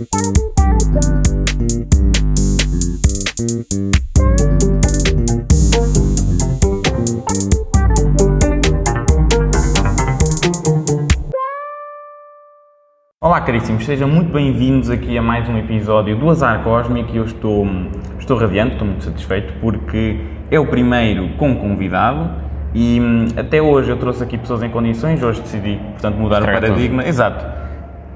Olá caríssimos, sejam muito bem-vindos aqui a mais um episódio do Azar Cósmico e eu estou, estou radiante, estou muito satisfeito porque é o primeiro com convidado e hum, até hoje eu trouxe aqui pessoas em condições, hoje decidi, portanto, mudar Estraga o paradigma. Exato.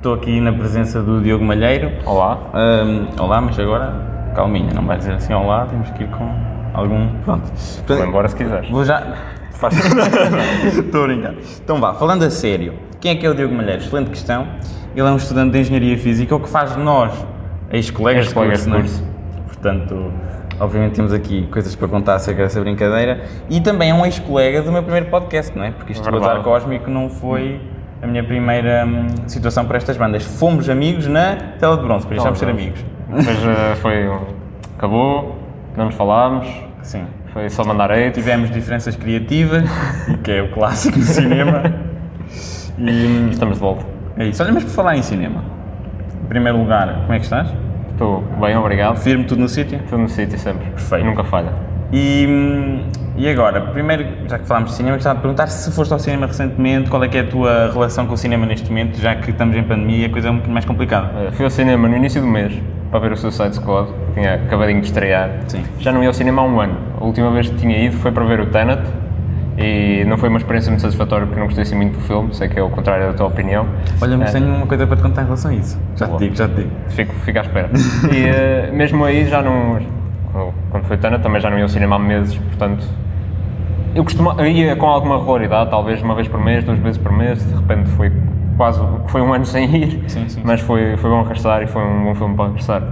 Estou aqui na presença do Diogo Malheiro. Olá. Hum, olá, mas agora, calminha, não vai dizer assim olá, temos que ir com algum... Pronto. Vai embora se quiseres. Vou já. Faz. Estou a brincar. Então vá, falando a sério, quem é que é o Diogo Malheiro? Excelente questão. Ele é um estudante de Engenharia Física, o que faz de nós, ex-colegas de Ex-colegas curso, de não é? curso. Portanto, obviamente temos aqui coisas para contar acerca dessa brincadeira. E também é um ex-colega do meu primeiro podcast, não é? Porque isto do. Azar Cósmico não foi a minha primeira hum, situação para estas bandas. Fomos amigos na Tela de Bronze, por isso deixámos de ser amigos. Depois eh, foi. Acabou, não nos falámos, Sim. foi só mandar hate. Tivemos diferenças criativas, que é o clássico do cinema. E hum, Estamos de volta. é isso. Olha, mas por falar em cinema, em primeiro lugar, como é que estás? Estou bem, obrigado. Firme tudo no sítio? Estou no sítio sempre. Perfeito. Nunca falha. E, hum, e agora, primeiro, já que falámos de cinema, gostava de perguntar se foste ao cinema recentemente, qual é que é a tua relação com o cinema neste momento, já que estamos em pandemia e a coisa é um bocadinho mais complicada. Eh, Fui ao cinema no início do mês para ver o Suicide Squad, que tinha acabadinho de estrear. Sim. Já não ia ao cinema há um ano. A última vez que tinha ido foi para ver o Tenet e não foi uma experiência muito satisfatória porque não gostei assim muito do filme, sei que é o contrário da tua opinião. Olha, mas Eh, tenho uma coisa para te contar em relação a isso. Já te Boa. digo, já te digo. Fico, fico à espera. E eh, mesmo aí já não. Quando foi Tana também já não ia ao cinema há meses, portanto. Eu costuma, ia com alguma regularidade, talvez uma vez por mês, duas vezes por mês, de repente foi quase. foi um ano sem ir, Sim, sim, mas foi, foi bom regressar e foi um bom filme para regressar.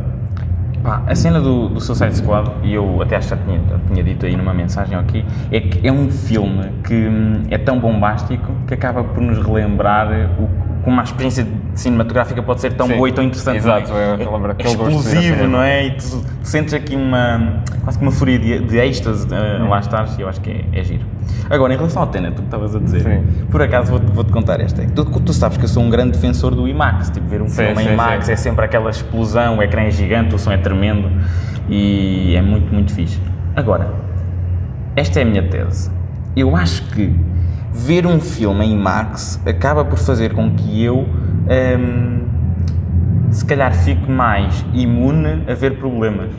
Pá, a cena do, do Suicide Squad, e eu até acho que já tinha, já tinha dito aí numa mensagem aqui, é que é um filme que hum, é tão bombástico que acaba por nos relembrar o, como a experiência cinematográfica pode ser tão Sim, boa e tão interessante. exato, não é? eu lembro é explosivo, não é? E tu, tu sentes aqui uma, quase que uma fúria de, de êxtase uh, lá estás e eu acho que é, é giro. Agora, em relação ao Tenet, tu que estavas a dizer, Sim. por acaso vou-te vou-te contar esta. Tu, tu sabes que eu sou um grande defensor do IMAX, tipo, ver um Sim, filme em IMAX é sempre aquela explosão, o ecrã é gigante, o som é tremendo e é muito, muito fixe. Agora, esta é a minha tese. Eu acho que ver um filme em IMAX acaba por fazer com que eu, hum, se calhar, fique mais imune a ver problemas.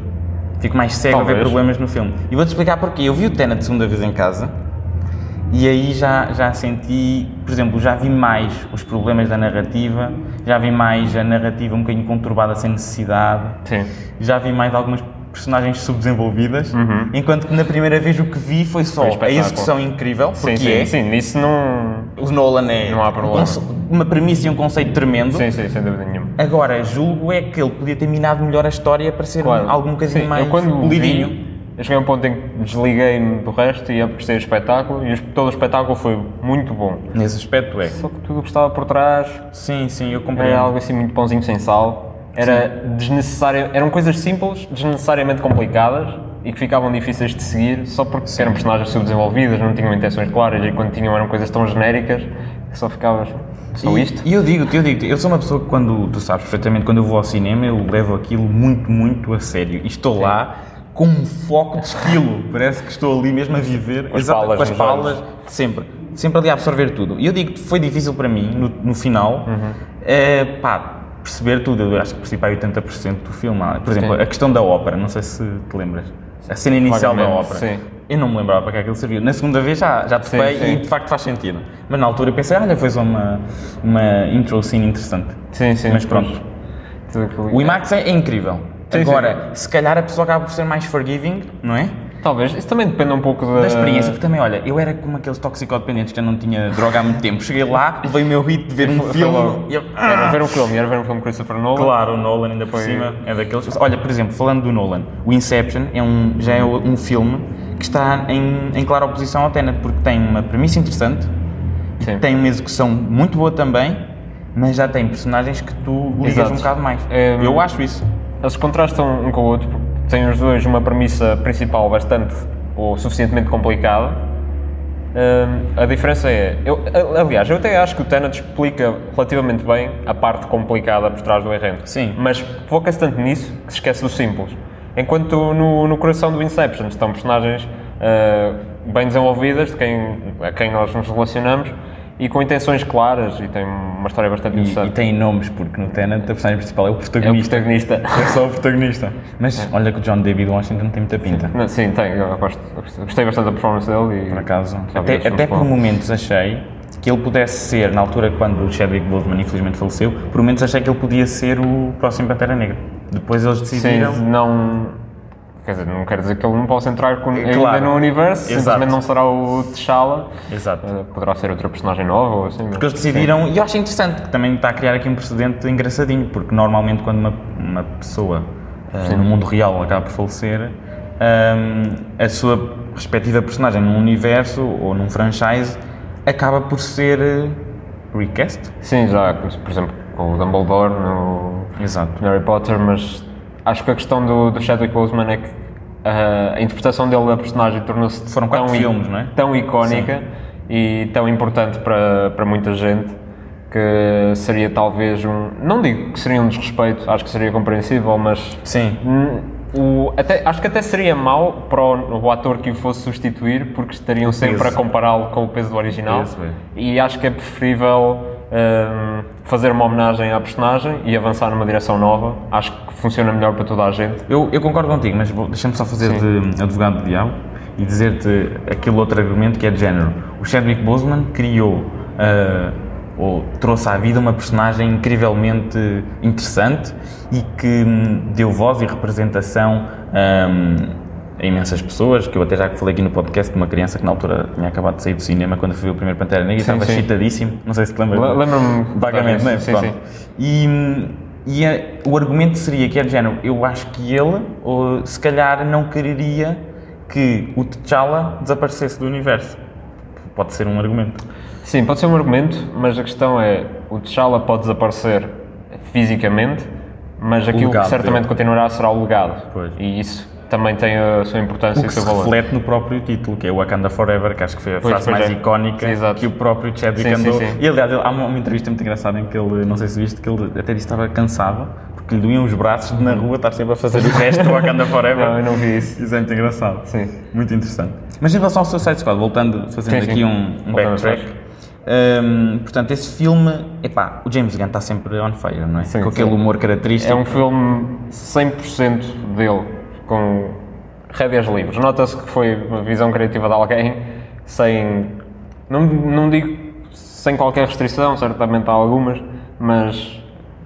Fico mais cego a ver Talvez. problemas no filme. E vou-te explicar porquê. Eu vi o Tenet a segunda vez em casa e aí já, já senti, por exemplo, já vi mais os problemas da narrativa, já vi mais a narrativa um bocadinho conturbada sem necessidade, Sim. já vi mais algumas personagens subdesenvolvidas, Uhum. enquanto que na primeira vez o que vi foi só Foi a execução incrível, porque Sim, sim, é, sim, nisso não. o Nolan é Não há problema. um uma premissa e um conceito tremendo, Sim, sim, sem dúvida nenhuma. agora julgo é que ele podia ter minado melhor a história para ser Claro. algo um bocadinho Sim, mais polidinho. eu cheguei a um ponto em que desliguei-me do resto e apreciei o espetáculo e todo o espetáculo foi muito bom. Nesse aspecto é. Só que tudo o que estava por trás Sim, sim, eu compreendo. era algo assim muito pãozinho sem sal. Era desnecessário, eram coisas simples, desnecessariamente complicadas e que ficavam difíceis de seguir só porque eram personagens subdesenvolvidas, não tinham intenções claras e quando tinham eram coisas tão genéricas que só ficavas só e, isto. E eu digo-te, eu digo eu sou uma pessoa que quando, tu sabes perfeitamente, quando eu vou ao cinema, eu levo aquilo muito, muito a sério. E estou lá com um foco de esquilo. Parece que estou ali mesmo a viver. Com as Exato, palas com as palas, olhos. sempre. Sempre ali a absorver tudo. E eu digo que foi difícil para mim, no, no final, Uhum. eh, pá, perceber tudo. Eu acho que percebi pá, 80% do filme. Por exemplo, Sim. a questão da ópera, não sei se te lembras. A cena inicial da Vagamente, ópera. sim. Eu não me lembrava para que aquilo servia. Na segunda vez já, já topei e de facto faz sentido. Mas na altura eu pensei, olha, foi só uma, uma intro scene interessante. Sim, sim. Mas pronto. O IMAX é, é incrível. Sim, Agora, se calhar a pessoa acaba por ser mais forgiving, não é? Talvez, isso também depende um pouco da, Da experiência, porque também, olha, eu era como aqueles toxicodependentes que já não tinha droga há muito tempo. Cheguei lá, levei o meu hit de ver um filme logo. e eu... Era Ah! ver um filme, era ver um filme de Christopher Nolan. Claro, o Nolan ainda por Foi- cima é daqueles. Olha, por exemplo, falando do Nolan, o Inception é um, já é um filme que está em, em clara oposição ao Tenet, porque tem uma premissa interessante, Sim. tem uma execução muito boa também, mas já tem personagens que tu ligas Exato. um bocado mais. É, eu acho isso. Eles contrastam um com o outro, têm os dois uma premissa principal bastante ou suficientemente complicada Hum, a diferença é. Eu, aliás, eu até acho que o Tenet explica relativamente bem a parte complicada por trás do enredo. Sim. Mas foca-se tanto nisso que se esquece do simples. Enquanto no, no coração do Inception estão personagens uh, bem desenvolvidas, de quem, a quem nós nos relacionamos e com intenções claras e tem uma história bastante E, interessante. e tem nomes, porque no Tenet a personagem principal é o É o protagonista. protagonista. É só o protagonista. Mas olha que o John David Washington tem muita pinta. Não, sim, tem. Eu gosto, gostei bastante da performance dele e. Por acaso. Até, até por momentos achei que ele pudesse ser, na altura quando o Chadwick Boseman infelizmente faleceu, por momentos achei que ele podia ser o próximo Pantera Negra. Depois eles decidiram. Sim, não. Quer dizer, não quer dizer que ele não possa entrar com, ainda Claro. no universo, Exato. simplesmente não será o T'Challa. Exato. Eh, poderá ser outra personagem nova ou assim. Porque eles decidiram, e eu acho interessante que também está a criar aqui um precedente engraçadinho, porque normalmente quando uma, uma pessoa eh, no mundo real acaba por falecer, hum, a sua respectiva personagem num universo ou num franchise acaba por ser eh, recast. Sim, já, por exemplo, com o Dumbledore no, Exato. no Harry Potter, mas acho que a questão do, do Chadwick Boseman é que ah, a interpretação dele da personagem tornou-se Foram tão, filmes, é? tão icónica e tão importante para, para muita gente que seria talvez um. Não digo que seria um desrespeito, acho que seria compreensível, mas Sim. O- até- acho que até seria mau para o, o ator que o fosse substituir, porque estariam sempre peso. a compará-lo com o peso do original. É. E acho que é preferível hum, fazer uma homenagem à personagem e avançar numa direção nova. Acho que funciona melhor para toda a gente. Eu, eu concordo contigo, mas deixa-me só fazer de advogado do diabo e dizer-te aquele outro argumento que é de género. O Chadwick Boseman criou ah, ou trouxe à vida uma personagem incrivelmente interessante e que hum, deu voz e representação hum, a imensas pessoas, que eu até já falei aqui no podcast de uma criança que na altura tinha acabado de sair do cinema quando foi o primeiro Pantera Negra e estava sim. excitadíssimo, não sei se te lembras. Le- lembro-me Vagamente, não é? sim, Pronto. sim. E, e é- o argumento seria que é de género, eu acho que ele, ou, se calhar, não quereria que o T'Challa desaparecesse do universo. Pode ser um argumento. Sim, pode ser um argumento, mas a questão é: o T'Challa pode desaparecer fisicamente, mas aquilo legado que certamente dele. continuará será o legado. Pois. E isso também tem a sua importância O e o que seu se valor. reflete no próprio título, que é o Wakanda Forever, que acho que foi a Pois, frase mais é. icónica Exato. que o próprio Chadwick Sim, sim, andou. sim. E aliás, há uma, uma entrevista muito engraçada em que ele, não sei se viste, que ele até disse que estava cansado porque lhe doíam os braços de na rua estar sempre a fazer o resto do Wakanda Forever. Não, eu não vi isso. Isso é muito engraçado. Sim. Muito interessante. Mas em relação ao Suicide Squad, voltando, fazendo Sim, sim. aqui um, um backtrack. hum, portanto, esse filme, epá, o James Gunn está sempre on fire, não é? Sim, Com aquele sim. humor característico. É um filme 100% dele, com rédeas livres. Nota-se que foi uma visão criativa de alguém, sem. Não, não digo sem qualquer restrição, certamente há algumas, mas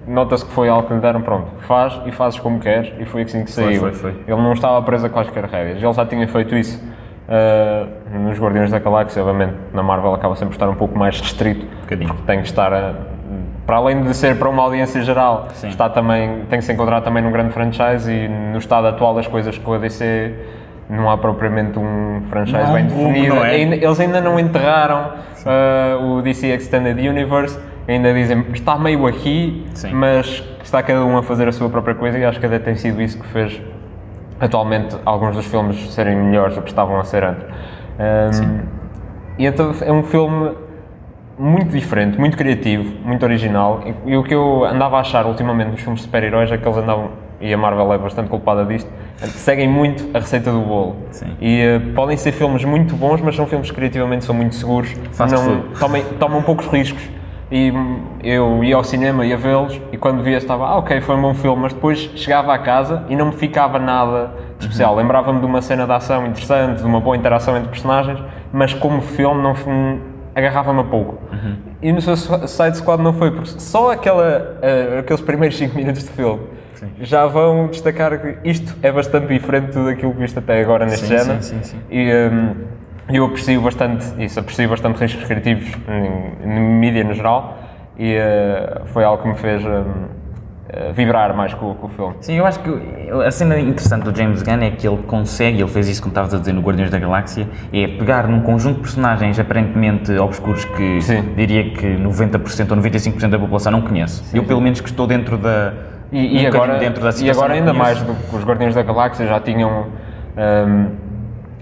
nota-se que foi algo que lhe deram, pronto, faz e fazes como queres, e foi assim que Foi, saiu. foi, foi. Ele não estava preso a quaisquer rédeas, ele já tinha feito isso. ah, nos Guardiões da Galáxia, obviamente, na Marvel acaba sempre por estar um pouco mais restrito, bocadinho. porque tem que estar, a- para além de ser para uma audiência geral, Sim. está também, tem que se encontrar também num grande franchise e no estado atual das coisas com a DC não há propriamente um franchise Não bem um definido. não é? Eles ainda não enterraram ah, o DC Extended Universe, ainda dizem está meio aqui, Sim. mas está cada um a fazer a sua própria coisa e acho que até tem sido isso que fez atualmente alguns dos filmes serem melhores do que estavam a ser antes. Um, e então é um filme muito diferente, muito criativo, muito original. E, e o que eu andava a achar ultimamente nos filmes de super-heróis é que eles andavam, e a Marvel é bastante culpada disto, seguem muito a receita do bolo. Sim. E eh, podem ser filmes muito bons, mas são filmes que criativamente são muito seguros, Fast não tomem, tomam poucos riscos. E eu ia ao cinema, ia vê-los, e quando via estava, ah, ok, foi um bom filme, mas depois chegava à casa e não me ficava nada de especial. Uhum. Lembrava-me de uma cena de ação interessante, de uma boa interação entre personagens, mas como filme não agarrava-me a pouco. Uhum. E no Suicide Squad não foi, porque só aquela, eh, aqueles primeiros 5 minutos de filme já vão destacar que isto é bastante diferente de daquilo que viste até agora neste Sim, género. sim, sim, sim. E hum, eu aprecio bastante isso, aprecio bastante riscos criativos em, em mídia no geral e eh, foi algo que me fez hum, eh, vibrar mais com, com o filme. Sim, eu acho que a cena interessante do James Gunn é que ele consegue, ele fez isso como estavas a dizer no Guardiões da Galáxia, é pegar num conjunto de personagens aparentemente obscuros que Sim. diria que 90% ou 95% da população não conhece. eu pelo menos que estou dentro da E, e um agora, dentro da e agora ainda mais do que os Guardiões da Galáxia já tinham hum,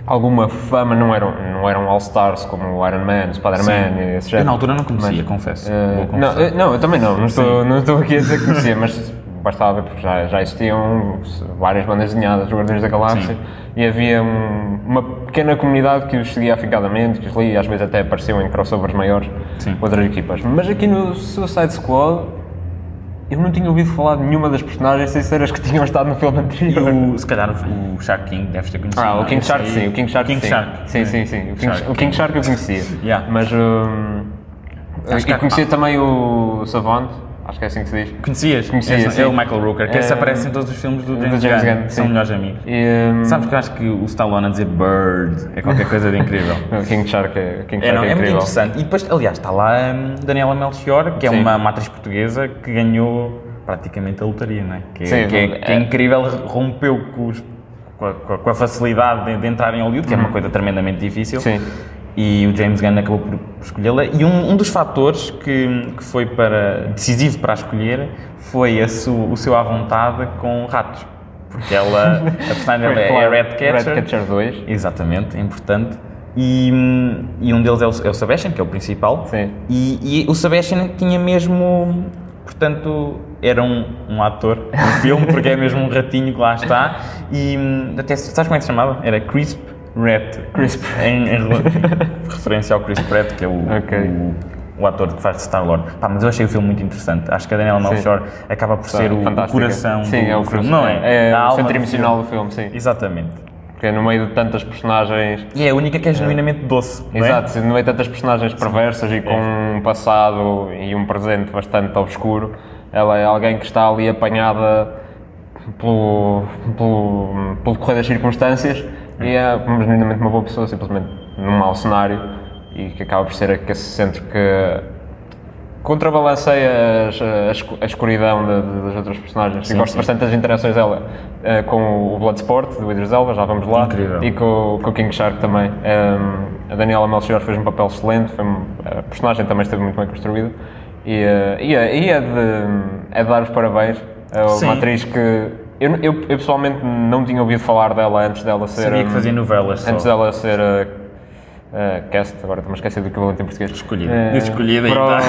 alguma fama, não eram, não eram All-Stars como o Iron Man, Spider-Man e esse Eu género. na altura não conhecia, confesso. Eh, Vou não, eh, não, eu também não, não estou, não estou aqui a dizer que conhecia, mas bastava ver porque já, já existiam várias bandas desenhadas Guardiões da Galáxia Sim. e havia um- uma pequena comunidade que os seguia afincadamente, que os lia e às vezes até apareciam em crossovers maiores Sim. outras equipas. Mas aqui no Suicide Squad eu não tinha ouvido falar de nenhuma das personagens sem ser as que tinham estado no filme E anterior. o, se calhar o, o Shark King deves ter conhecido. Ah, o é? King Shark sim, o King Shark King sim. Shark. Sim, sim, sim. O King, Shark o King Shark eu conhecia. Yeah. Mas que e há- conhecia também o Savant, acho que é assim que se diz. Conhecias? Conhecia, sim. É o Michael Rooker, que Eh, aparece em todos os filmes do James, James Gunn. São melhores amigos. E, hum, Sabes que eu acho que o Stallone a dizer Bird é qualquer coisa de incrível. King Shark é, King É, Shark não, é é muito interessante. E depois, aliás, está lá hum, Daniela Melchior, que é uma, uma atriz portuguesa que ganhou praticamente a lotaria, não é? Que, é- Sim, que é, que é é. incrível, rompeu com, os- com a, com a- facilidade de, de entrar em Hollywood, que é uma coisa tremendamente difícil. Sim. E o James Gunn acabou por, escolhê-la. E um, um dos fatores que, que foi para, decisivo para a escolher foi a su- o seu à vontade com ratos. Porque ela, a personagem dela é, é Ratcatcher. Ratcatcher 2. Exatamente, é importante. E, e um deles é o, é o Sebastian, que é o principal. Sim. E, e o Sebastian tinha mesmo, portanto, era um, um ator no filme, porque é mesmo um ratinho que lá está. E até, sabes como é que se chamava? Era Crisp Rat. Crisp. Em, em rela- referência ao Chris Pratt, que é o, Ok. o, o ator que faz de Star-Lord. Mas eu achei o filme muito interessante. Acho que a Daniela Melchior acaba por ser o, Fantástica. coração sim, do, é o filme, não é? É, A o centro do emocional filme. do filme, sim. Exatamente. Porque no meio de tantas personagens E é a única que é genuinamente doce. não é? Exato, no meio de tantas personagens perversas e com um passado e um presente bastante obscuro, ela é alguém que está ali apanhada pelo, pelo, pelo decorrer das circunstâncias e é genuinamente uma boa pessoa, simplesmente num mau cenário e que acaba por ser esse centro que contrabalanceia as- a, a escuridão da- da- das outras personagens. Sim, e gosto sim. bastante das interações dela eh, com o Bloodsport, do Idris Elba, já vamos lá, Incrível. e com, com o King Shark também. Um, a Daniela Melchior fez um papel excelente, foi um- a personagem também esteve muito bem construída e, uh, e, é- e é, de, é de dar os parabéns a uma atriz que eu, eu, eu pessoalmente não tinha ouvido falar dela antes dela ser. Sabia que fazia novelas só. Antes dela ser uh, uh, cast, agora estou-me a esquecer do equivalente em português. Escolhida. Uh, escolhida para, tá.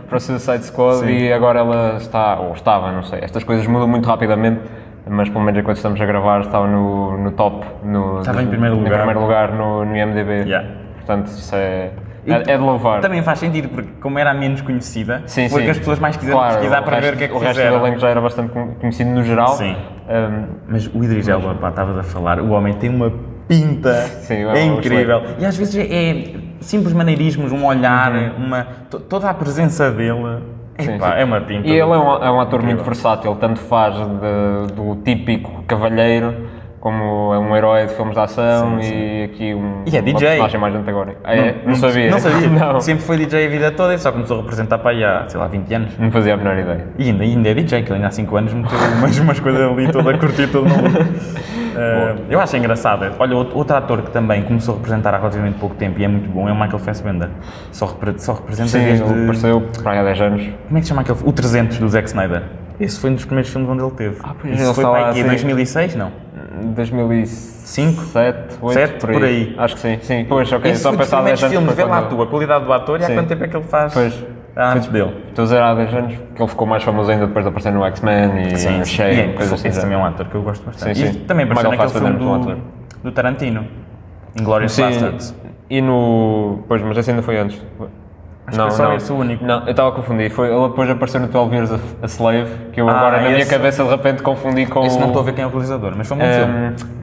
para o Suicide Squad Sim. e agora ela está, ou estava, não sei, estas coisas mudam muito rapidamente, mas pelo menos enquanto estamos a gravar estava no, no top, no, Estava em primeiro lugar. em primeiro lugar no, no IMDB. Yeah. Portanto, isso é, é, é de louvar. Também faz sentido, porque como era a menos conhecida, Sim, foi sim. que as pessoas mais quiseram Claro, pesquisar para resto- ver o que é que O resto do elenco já era bastante con- conhecido no geral. Sim. Um, Mas o Idris Elba, pá, estavas a falar, o homem tem uma pinta, Sim, é é incrível. E às vezes é, é simples maneirismos, um olhar, uma, to- toda a presença dele, Sim, epá, sim. é uma pinta. E ele é um, é um ator Incrível. muito versátil, tanto faz de- do típico cavalheiro, como é um herói de filmes de ação Sim, e aqui um, E é DJ. personagem mais antagónica. Ah, é? Não, sabia. Não sabia. não, Sempre foi DJ a vida toda e só começou a representar para aí há, sei lá, 20 anos. não fazia a menor ideia. E ainda, ainda é DJ, que ele ainda há 5 anos meteu umas, umas coisas ali toda a curtir todo maluco. Uh, eu acho engraçado. Olha, outro, outro ator que também começou a representar há relativamente pouco tempo e é muito bom é o Michael Fassbender. Só, repre- só representa Sim, desde... ele apareceu para aí há 10 anos. Como é que se chama aquele? O 300 do Zack Snyder. Esse foi um dos primeiros filmes onde ele teve. Ah, pois, Isso foi para aqui, sim. 2006? Não. 2007, 8, Sete, por aí. por aí. Acho que sim. Sim, pois, ok. Esse Só pensar há 10 primeiros anos. filmes. Vê lá tu, a qualidade do ator e há Sim. quanto tempo é que ele faz Pois. antes dele. Estou a dizer há 10 anos que ele ficou mais famoso ainda depois de aparecer no X-Men e Sim. Shane, E é, coisas assim. esse também é um ator que eu gosto bastante. Sim, E sim. também apareceu naquele filme é bom do, do Tarantino. Inglourious Basterds. E no. Pois, mas esse ainda foi antes. Acho que é só esse o único. Não, eu estava a confundir. Foi, ele depois apareceu no 12 Years a, Slave, que eu Ah, agora na minha cabeça de repente confundi com. Esse não estou a ver quem é o realizador, mas foi um bom filme.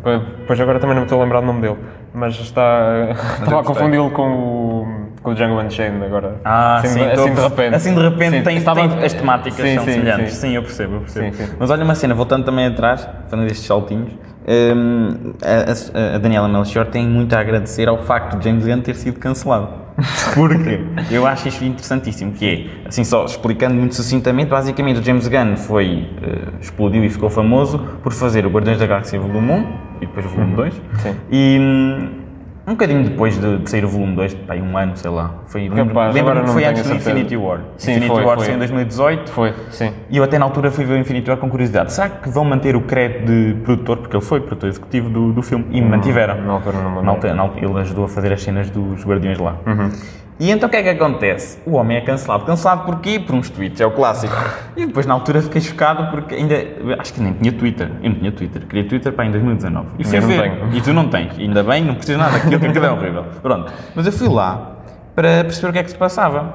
Ehm, Pois agora também não me estou a lembrar do nome dele. Mas está. estava a confundi-lo com o. com o Django Unchained agora. Ah, assim, sim, de- assim de repente. Assim de repente Sim, tem, estava- tem- as temáticas Sim, são sim, semelhantes. sim. Eu percebo, eu percebo. Mas olha uma cena, voltando também atrás, falando destes saltinhos, hum, a, a- a Daniela Melchior tem muito a agradecer ao facto de James Gunn ter sido cancelado. Porque eu acho isto interessantíssimo, que é, assim só explicando muito sucintamente, basicamente o James Gunn foi, eh, explodiu e ficou famoso por fazer o Guardiões da Galáxia Volume 1 e depois o Volume 2 Sim. e, hum, um bocadinho depois de, de sair o volume 2, pá, um ano, sei lá. Foi, lembro- Capaz, lembro-me agora que não foi antes do. Infinity War. Sim, Infinity foi, War foi. saiu em 2018. Foi, sim. E eu até na altura fui ver o Infinity War com curiosidade. Será que vão manter o crédito de produtor? Porque ele foi produtor executivo do, do filme. E mantiveram. na altura não altura- na altura ele ajudou a fazer as cenas dos Guardiões lá. Uhum. E então o que é que acontece? O homem é cancelado. Cancelado porquê? Por uns tweets, é o clássico. E depois na altura fiquei chocado porque ainda. Acho que nem tinha Twitter. Eu não tinha Twitter. Queria Twitter para em 2019. E fui Eu não ver. tenho. E tu não tens. Ainda bem, não precisas nada. Aquilo, aquilo é horrível. Pronto. Mas eu fui lá para perceber o que é que se passava.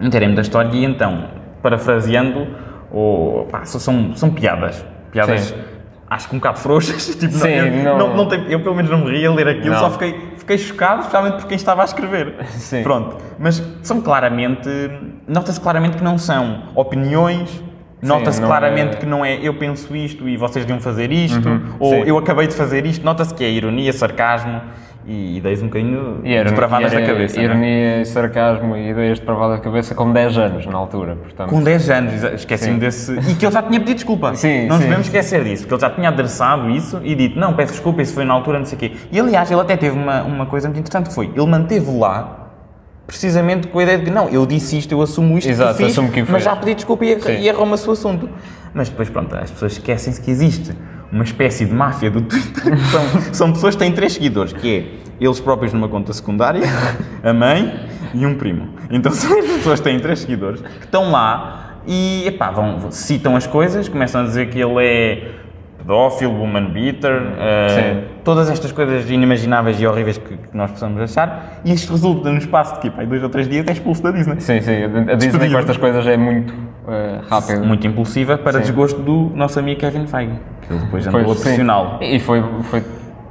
Inteirei-me da história e então, parafraseando, ou, pá, são- são, são piadas. Piadas, Sim. Acho que um bocado frouxas. Tipo, Sim, eu, não- não- não tem- eu pelo menos não me ri a ler aquilo, Não. só fiquei, fiquei chocado, especialmente por quem estava a escrever. Sim. Pronto. Mas são claramente, nota-se claramente que não são opiniões. Nota-se não claramente é- que não é eu penso isto e vocês deviam fazer isto, Uhum, ou sim. eu acabei de fazer isto. Nota-se que é ironia, sarcasmo e ideias um bocadinho E era, depravadas da cabeça. é? Ironia e sarcasmo e ideias de pravada da cabeça com 10 anos na altura, portanto. Com 10 anos, esqueci-me desse. E que ele já tinha pedido desculpa. Sim, não sim. podemos esquecer disso, porque ele já tinha adressado isso e dito: não, peço desculpa, isso foi na altura, não sei o quê. E aliás, ele até teve uma, uma coisa muito interessante: que foi ele manteve lá. Precisamente com a ideia de que não, eu disse isto, eu assumo isto, Exato, que fiz, assumo que mas já pedi desculpa e, e arruma-se o assunto. Mas depois, pronto, as pessoas esquecem-se que existe uma espécie de máfia do Twitter. são, são pessoas que têm três seguidores, que é eles próprios numa conta secundária, a mãe e um primo. Então são as pessoas que têm três seguidores que estão lá e epá, vão, citam as coisas, começam a dizer que ele é pedófilo, woman beater, Sim. todas estas coisas inimagináveis e horríveis que, que nós possamos achar, e isto resulta no espaço de tipo, dois ou três dias é expulso da Disney. Sim, sim. A Disney com estas coisas é muito eh, rápido. Muito impulsiva para Sim. desgosto do nosso amigo Kevin Feige, que depois andou a pressioná-lo. E foi, foi.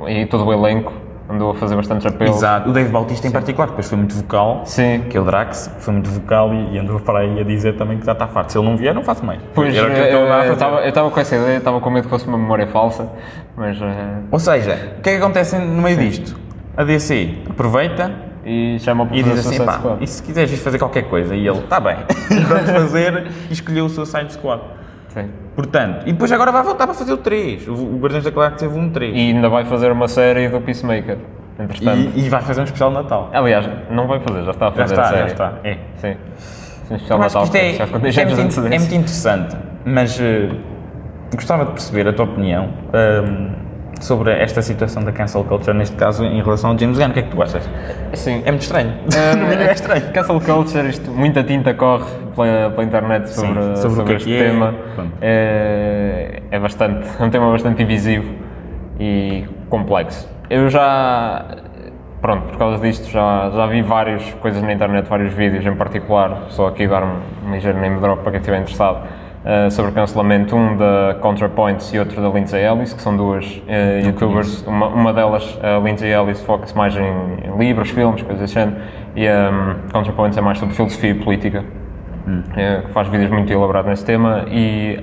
E todo o elenco andou a fazer bastantes apelos. Exato. O Dave Bautista em particular, depois foi muito vocal, Sim. que é o Drax, foi muito vocal e, e andou para aí a dizer também que já está farto. Se ele não vier, não faço mais. Pois, o que eh, estava eu eu estava com essa ideia, estava com medo que fosse uma memória falsa, mas. eh, Ou seja, o que é que acontece no meio disto? A DC aproveita e chama para e fazer diz assim, pá, Squad. e se quiseres fazer qualquer coisa? E ele, está bem, vamos fazer, e escolheu o Suicide Squad. Sim. Portanto, e depois agora vai voltar para fazer o 3, o, o Guardiões da Galáxia teve um 3. E ainda vai fazer uma série do Peacemaker, entretanto. E, e vai fazer um especial de Natal. Aliás, não vai fazer, já está a Já fazer está, a já série. está, é. Sim. Sim, especial Natal, isto é, já ficou isto 10 é, de muito, é muito interessante, mas eh, gostava de perceber a tua opinião ehm, sobre esta situação da cancel culture, neste caso em relação ao James Gunn. O que é que tu achas? Sim. É muito estranho. No mínimo é estranho. Cancel culture, isto, muita tinta corre pela, pela internet sobre, Sim, sobre que é este é. tema. É, é bastante, é um tema bastante divisivo e complexo. Eu já, pronto, por causa disto, já, já vi várias coisas na internet, vários vídeos em particular, só aqui dar um, um ligeiro name drop para quem estiver interessado, eh, sobre o cancelamento, um da ContraPoints e outro da Lindsay Ellis, que são duas eh, youtubers, uma, uma delas, a Lindsay Ellis, foca-se mais em, em livros, filmes, coisas desse género, e a um, ContraPoints é mais sobre filosofia e política, eh, que faz vídeos muito elaborados nesse tema, e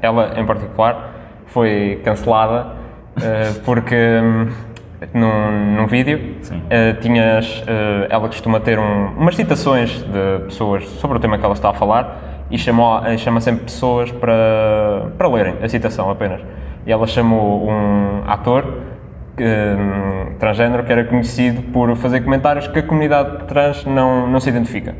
ela, em particular, foi cancelada porque hum, num, num vídeo eh, tinhas, eh, ela costuma ter um- umas citações de pessoas sobre o tema que ela está a falar e chamou, eh, chama sempre pessoas para, para lerem a citação apenas. E ela chamou um ator hum, transgénero que era conhecido por fazer comentários que a comunidade trans não, não se identifica.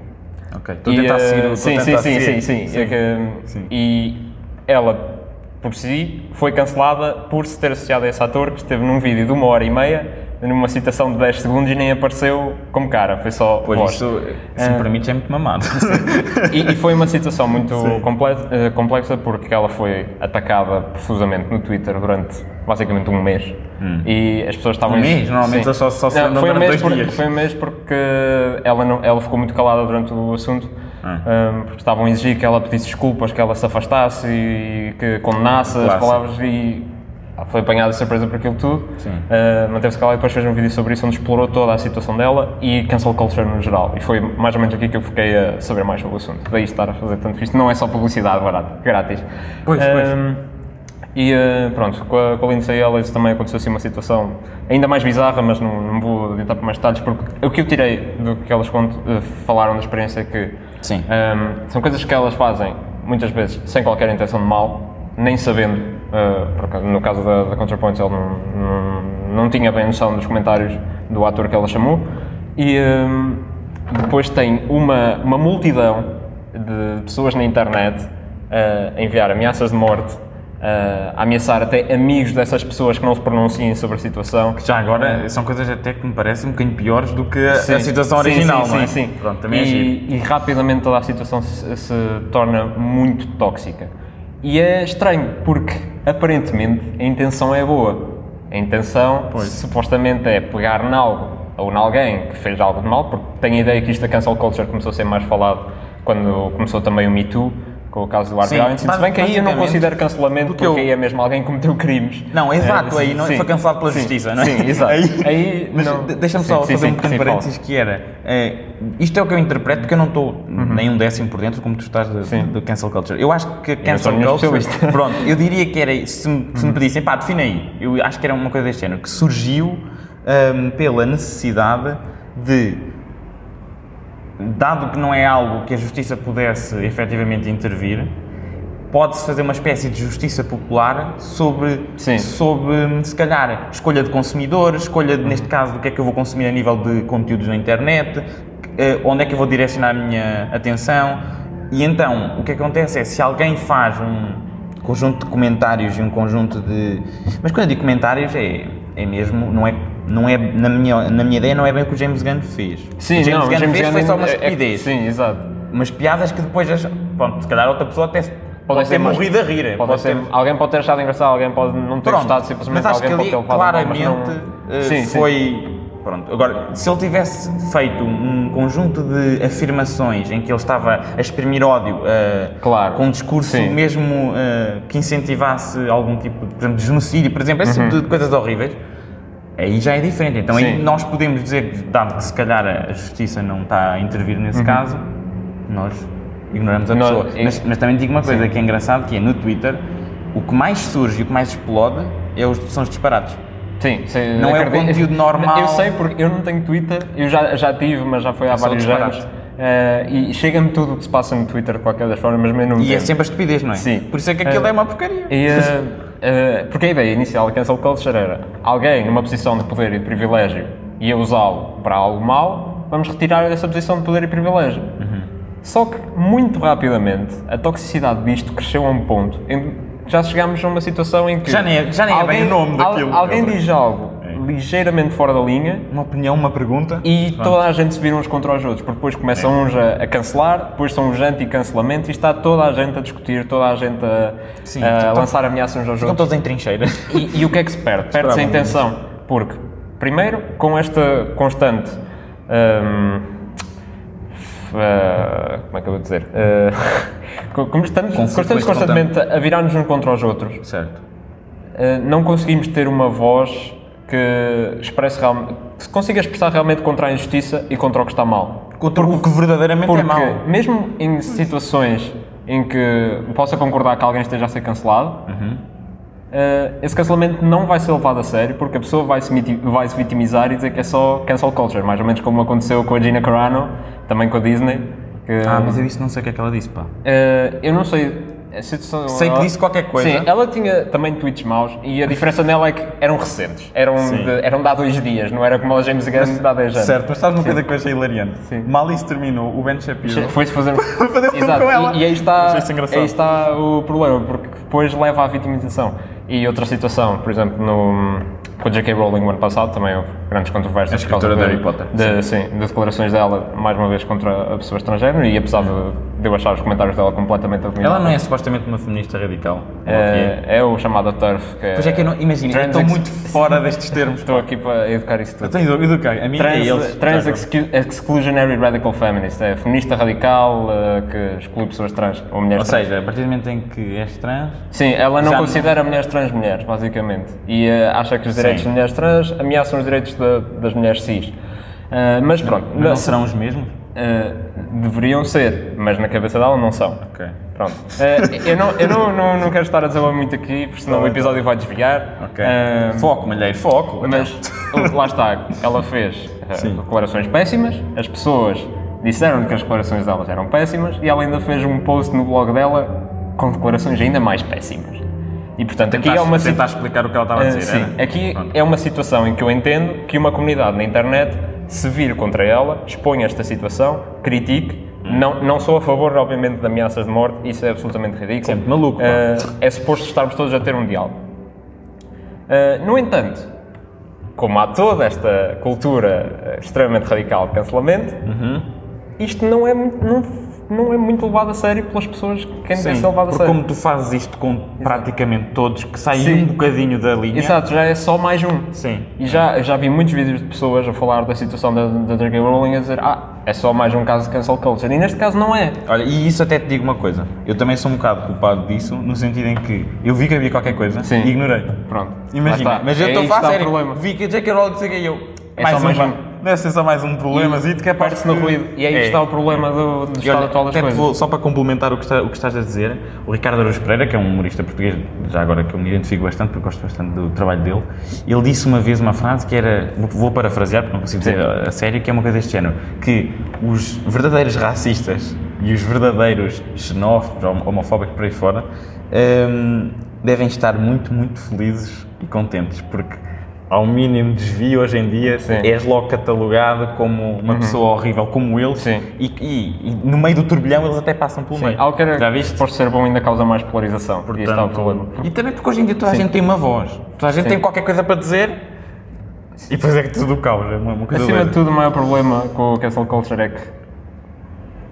Ok, estou a tentar eh, seguir o a sim, sim, sim, seguir. sim, sim, É que, Sim. E ela, por si, foi cancelada por se ter associado a esse ator que esteve num vídeo de uma hora e meia, numa citação de 10 segundos e nem apareceu como cara, foi só Pois voz. isso, se me Ah. permites, é muito mamado. E, e foi uma situação muito Sim. eh, complexa porque ela foi atacada profusamente no Twitter durante basicamente um mês. E as pessoas estavam... Um mês? Normalmente Sim. só- só se Não, foi um mês dois por- dias. Foi um mês porque ela, não, ela ficou muito calada durante o assunto. Ah. um, porque estavam a exigir que ela pedisse desculpas, que ela se afastasse e que condenasse as Clássico. palavras e ela foi apanhada de surpresa por aquilo tudo. Uh, Manteve-se calada e depois fez um vídeo sobre isso onde explorou toda a situação dela e cancel culture no geral. E foi mais ou menos aqui que eu fiquei a saber mais sobre o assunto. Daí estar a fazer tanto isto. Não é só publicidade barata, grátis. Pois, pois. Um, E uh, pronto, com a, com a Lindsay Ellis também aconteceu assim uma situação ainda mais bizarra, mas não, não vou adiantar para mais detalhes, porque o que eu tirei do que elas cont- uh, falaram da experiência é que um, são coisas que elas fazem muitas vezes sem qualquer intenção de mal, nem sabendo. Uh, no caso da, da ContraPoints, ele não, não, não tinha bem noção dos comentários do ator que ela chamou. E hum, depois tem uma, uma multidão de pessoas na internet a enviar ameaças de morte, a ameaçar até amigos dessas pessoas que não se pronunciem sobre a situação. Já agora, são coisas até que me parecem um bocadinho piores do que a, a Sim. situação Sim, original, sim, não é? Sim, sim. Pronto, também é e, e rapidamente toda a situação se, se torna muito tóxica. E é estranho, porque aparentemente a intenção é boa. A intenção supostamente é pegar em algo ou em alguém que fez algo de mal, porque tenho a ideia que isto da cancel culture começou a ser mais falado quando começou também o Me Too, com o caso do Weinstein. Se bem que aí eu não considero cancelamento, porque porque, eu- aí é mesmo alguém que cometeu crimes. Não, exato, É, aí não, sim. foi cancelado pela Sim, justiça, não é? Sim, exato. Aí, Aí não- deixa-me só sim, fazer um pequeno parênteses que era, é, isto é o que eu interpreto, porque eu não estou nem um décimo por dentro como tu estás do cancel culture. Eu acho que a cancel culture, pronto, eu diria que era, se me, se me pedissem, pá, define aí, eu acho que era uma coisa deste género, que surgiu hum, pela necessidade de dado que não é algo que a justiça pudesse efetivamente intervir, pode-se fazer uma espécie de justiça popular sobre, Sim. sobre, se calhar, escolha de consumidor, escolha, de, neste caso, do que é que eu vou consumir a nível de conteúdos na internet, eh, onde é que eu vou direcionar a minha atenção. E então, o que acontece é, se alguém faz um conjunto de comentários e um conjunto de... Mas quando eu digo comentários, é, é mesmo, não é... Não é, na, minha, na minha ideia, não é bem o que o James Gunn fez. Sim, o James não, Gunn James fez foi Gunn só uma é- é- estupidez sim, exato. umas piadas que depois, pronto, se calhar outra pessoa até pode, ter mais- morrido a rir. Pode ser, alguém pode ter achado engraçado, alguém pode não ter Pronto, gostado, simplesmente mas acho que alguém ali pode ter claramente não- eh, Sim, sim. foi. Pronto, agora, se ele tivesse feito um conjunto de afirmações em que ele estava a exprimir ódio eh, Claro, com um discurso sim. mesmo eh, que incentivasse algum tipo por exemplo, de genocídio, por exemplo, esse tipo de coisas horríveis, aí já é diferente. Então aí Uhum. Sim. nós podemos dizer, dado que se calhar a justiça não está a intervir nesse caso, nós ignoramos a Nós- pessoa. e- Mas, mas também digo uma coisa que é engraçado, que é no Twitter, o que mais surge e o que mais explode é os, são os disparates. Sim, sim, Não é o conteúdo normal. Eu sei porque eu não tenho Twitter, eu já, já tive, mas já foi há só vários anos. eh, e chega-me tudo o que se passa no Twitter de qualquer das formas, mas eu não E é sempre a estupidez, não é? Sim. Por isso é que aquilo Eh, é uma porcaria. E, eh, eh, porque a ideia inicial da cancel culture era alguém numa posição de poder e de privilégio ia usá-lo para algo mau, vamos retirar dessa posição de poder e privilégio. Uhum. Só que, muito rapidamente, a toxicidade disto cresceu a um ponto em que já chegámos a uma situação em que. Já nem é- já nem é bem o nome al- daquilo. alguém diz algo. Ligeiramente fora da linha Uma opinião, uma pergunta. e Pronto. toda a gente se vira uns contra os outros, porque depois começam uns a, a cancelar, depois são os anti-cancelamento e está toda a gente a discutir, toda a gente a, Sim, a então- lançar ameaças uns aos outros. todos em trincheiras. E, e o que é que se perde? Perde-se a intenção. Porque, primeiro, com esta constante. hum, ah, como é que eu vou dizer? Uh, estamos, constantemente a virar-nos uns contra os outros, certo. uh, não conseguimos ter uma voz que expresse realmente. que se consiga expressar realmente contra a injustiça e contra o que está mal. Contra o que verdadeiramente Porque, é mau. mesmo em situações em que possa concordar que alguém esteja a ser cancelado, eh, esse cancelamento não vai ser levado a sério porque a pessoa vai se, vai se vitimizar e dizer que é só cancel culture, mais ou menos como aconteceu com a Gina Carano, também com a Disney. que, Ah, mas eu isso não sei o que é que ela disse, pá. eh, eu não sei. Situação- Sei que disse qualquer coisa. Sim, ela tinha também tweets maus e a diferença nela é que eram recentes. Eram, de, eram de há dois dias, não era como a James Gunn de há 10 anos. Certo, mas sabes uma coisa que eu achei hilariante? Sim. Mal isso terminou, o Ben Shapiro Foi-se fazer, fazer filme com ela. E, e aí, está, aí está o problema, porque depois leva à vitimização. E outra situação, por exemplo, no, com a J.K. Rowling no ano passado, também houve grandes controvérsias. A escritora de Harry Potter, De, sim, de declarações dela, mais uma vez, contra a pessoa estrangeira, e apesar de, de eu achar os comentários dela completamente Ela abomináveis. não é supostamente uma feminista radical. É, é o chamado TERF, que é... Pois é que eu não. Imagina, eu estou muito fora destes termos. Estou aqui para educar isso Eu tudo. tenho educar. A mim Trans, é eles. trans Já excu- Exclusionary Radical Feminist, é feminista radical eh, que exclui pessoas trans, ou mulheres Ou trans. seja, a partir do momento em que és trans, Sim, ela não Já não- considera mulheres trans mulheres, basicamente. E eh, acha que os direitos Sim. das mulheres trans ameaçam os direitos da- das mulheres cis. Eh, mas pronto, não na- serão os mesmos? eh, deveriam ser, mas na cabeça dela não são. Ok. Pronto. Eh, eu não, eu não, não, não quero estar a desenvolver muito aqui, porque senão o episódio vai desviar. Ok. Eh, foco, malheiro, foco. mas lá está, ela fez declarações péssimas, as pessoas disseram que as declarações delas eram péssimas e ela ainda fez um post no blog dela com declarações ainda mais péssimas. E portanto, aqui Tentar, é uma tentar explicar o que ela estava a Ah, dizer. sim, era? aqui Pronto. é uma situação em que eu entendo que uma comunidade na internet se vir contra ela, exponha esta situação, critique. Hum. Não, não sou a favor, obviamente, de ameaças de morte, isso é absolutamente ridículo. Sempre maluco. Ah, é suposto estarmos todos a ter um diálogo. Ah, no entanto, como há toda esta cultura extremamente radical de cancelamento, Uhum. isto não é, muito- não, não é muito levado a sério pelas pessoas que querem Sim, ser levado a sério. como tu fazes isto com praticamente todos, que saem Sim. um bocadinho da linha. Exato, já é só mais um. Sim. E já, já vi muitos vídeos de pessoas a falar da situação da, da J.K. Rowling a dizer ah, é só mais um caso de cancel culture. E neste caso não é. Olha, e isso até te digo uma coisa. Eu também sou um bocado culpado disso, no sentido em que eu vi que havia qualquer coisa Sim. e ignorei. Pronto. Imagina, Lá está. mas eu É estou aí a falar sério. Vi que a J.K. Rowling que eu. É só mais um. Deve ser só mais um problemazito que é Perde-se no ruído. E aí está o problema do, do estado olha, atual das coisas. vou- só para complementar o que, está- o que estás a dizer, o Ricardo Araújo Pereira, que é um humorista português, já agora que eu me identifico bastante, porque gosto bastante do trabalho dele, ele disse uma vez uma frase que era, vou, vou parafrasear porque não consigo dizer a, a sério, que é uma coisa deste género, que os verdadeiros racistas e os verdadeiros xenófobos, hom- homofóbicos por aí fora, hum, devem estar muito, muito felizes e contentes, porque ao mínimo desvio hoje em dia Sim. Uhum. és logo catalogado como uma pessoa horrível como eles Sim. e, e- e no meio do turbilhão eles até passam pelo meio. Algo que era Já viste? suposto ser bom ainda causa mais polarização. e este está o problema. e também porque hoje em dia toda a gente tem uma voz. Toda a gente Sim. tem qualquer coisa para dizer e depois é que tudo causa. É uma, coisa Acima de tudo, o maior problema com o cancel culture é que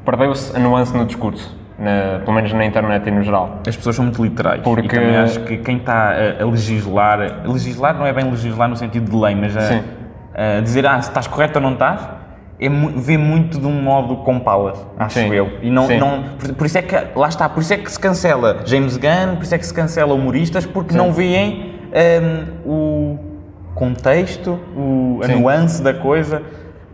perdeu-se a nuance no discurso, na- pelo menos na internet e no geral. As pessoas são muito literais. Porque- E também acho que quem está a, a legislar, a legislar não é bem legislar no sentido de lei, mas a, a dizer ah, se estás correto ou não estás, é, vê muito de um modo com palas, acho Sim. eu. E não, Sim. não, por, por isso é que, lá está, por isso é que se cancela James Gunn, por isso é que se cancela humoristas, porque Sim. não veem hum, o contexto, o, a nuance da coisa.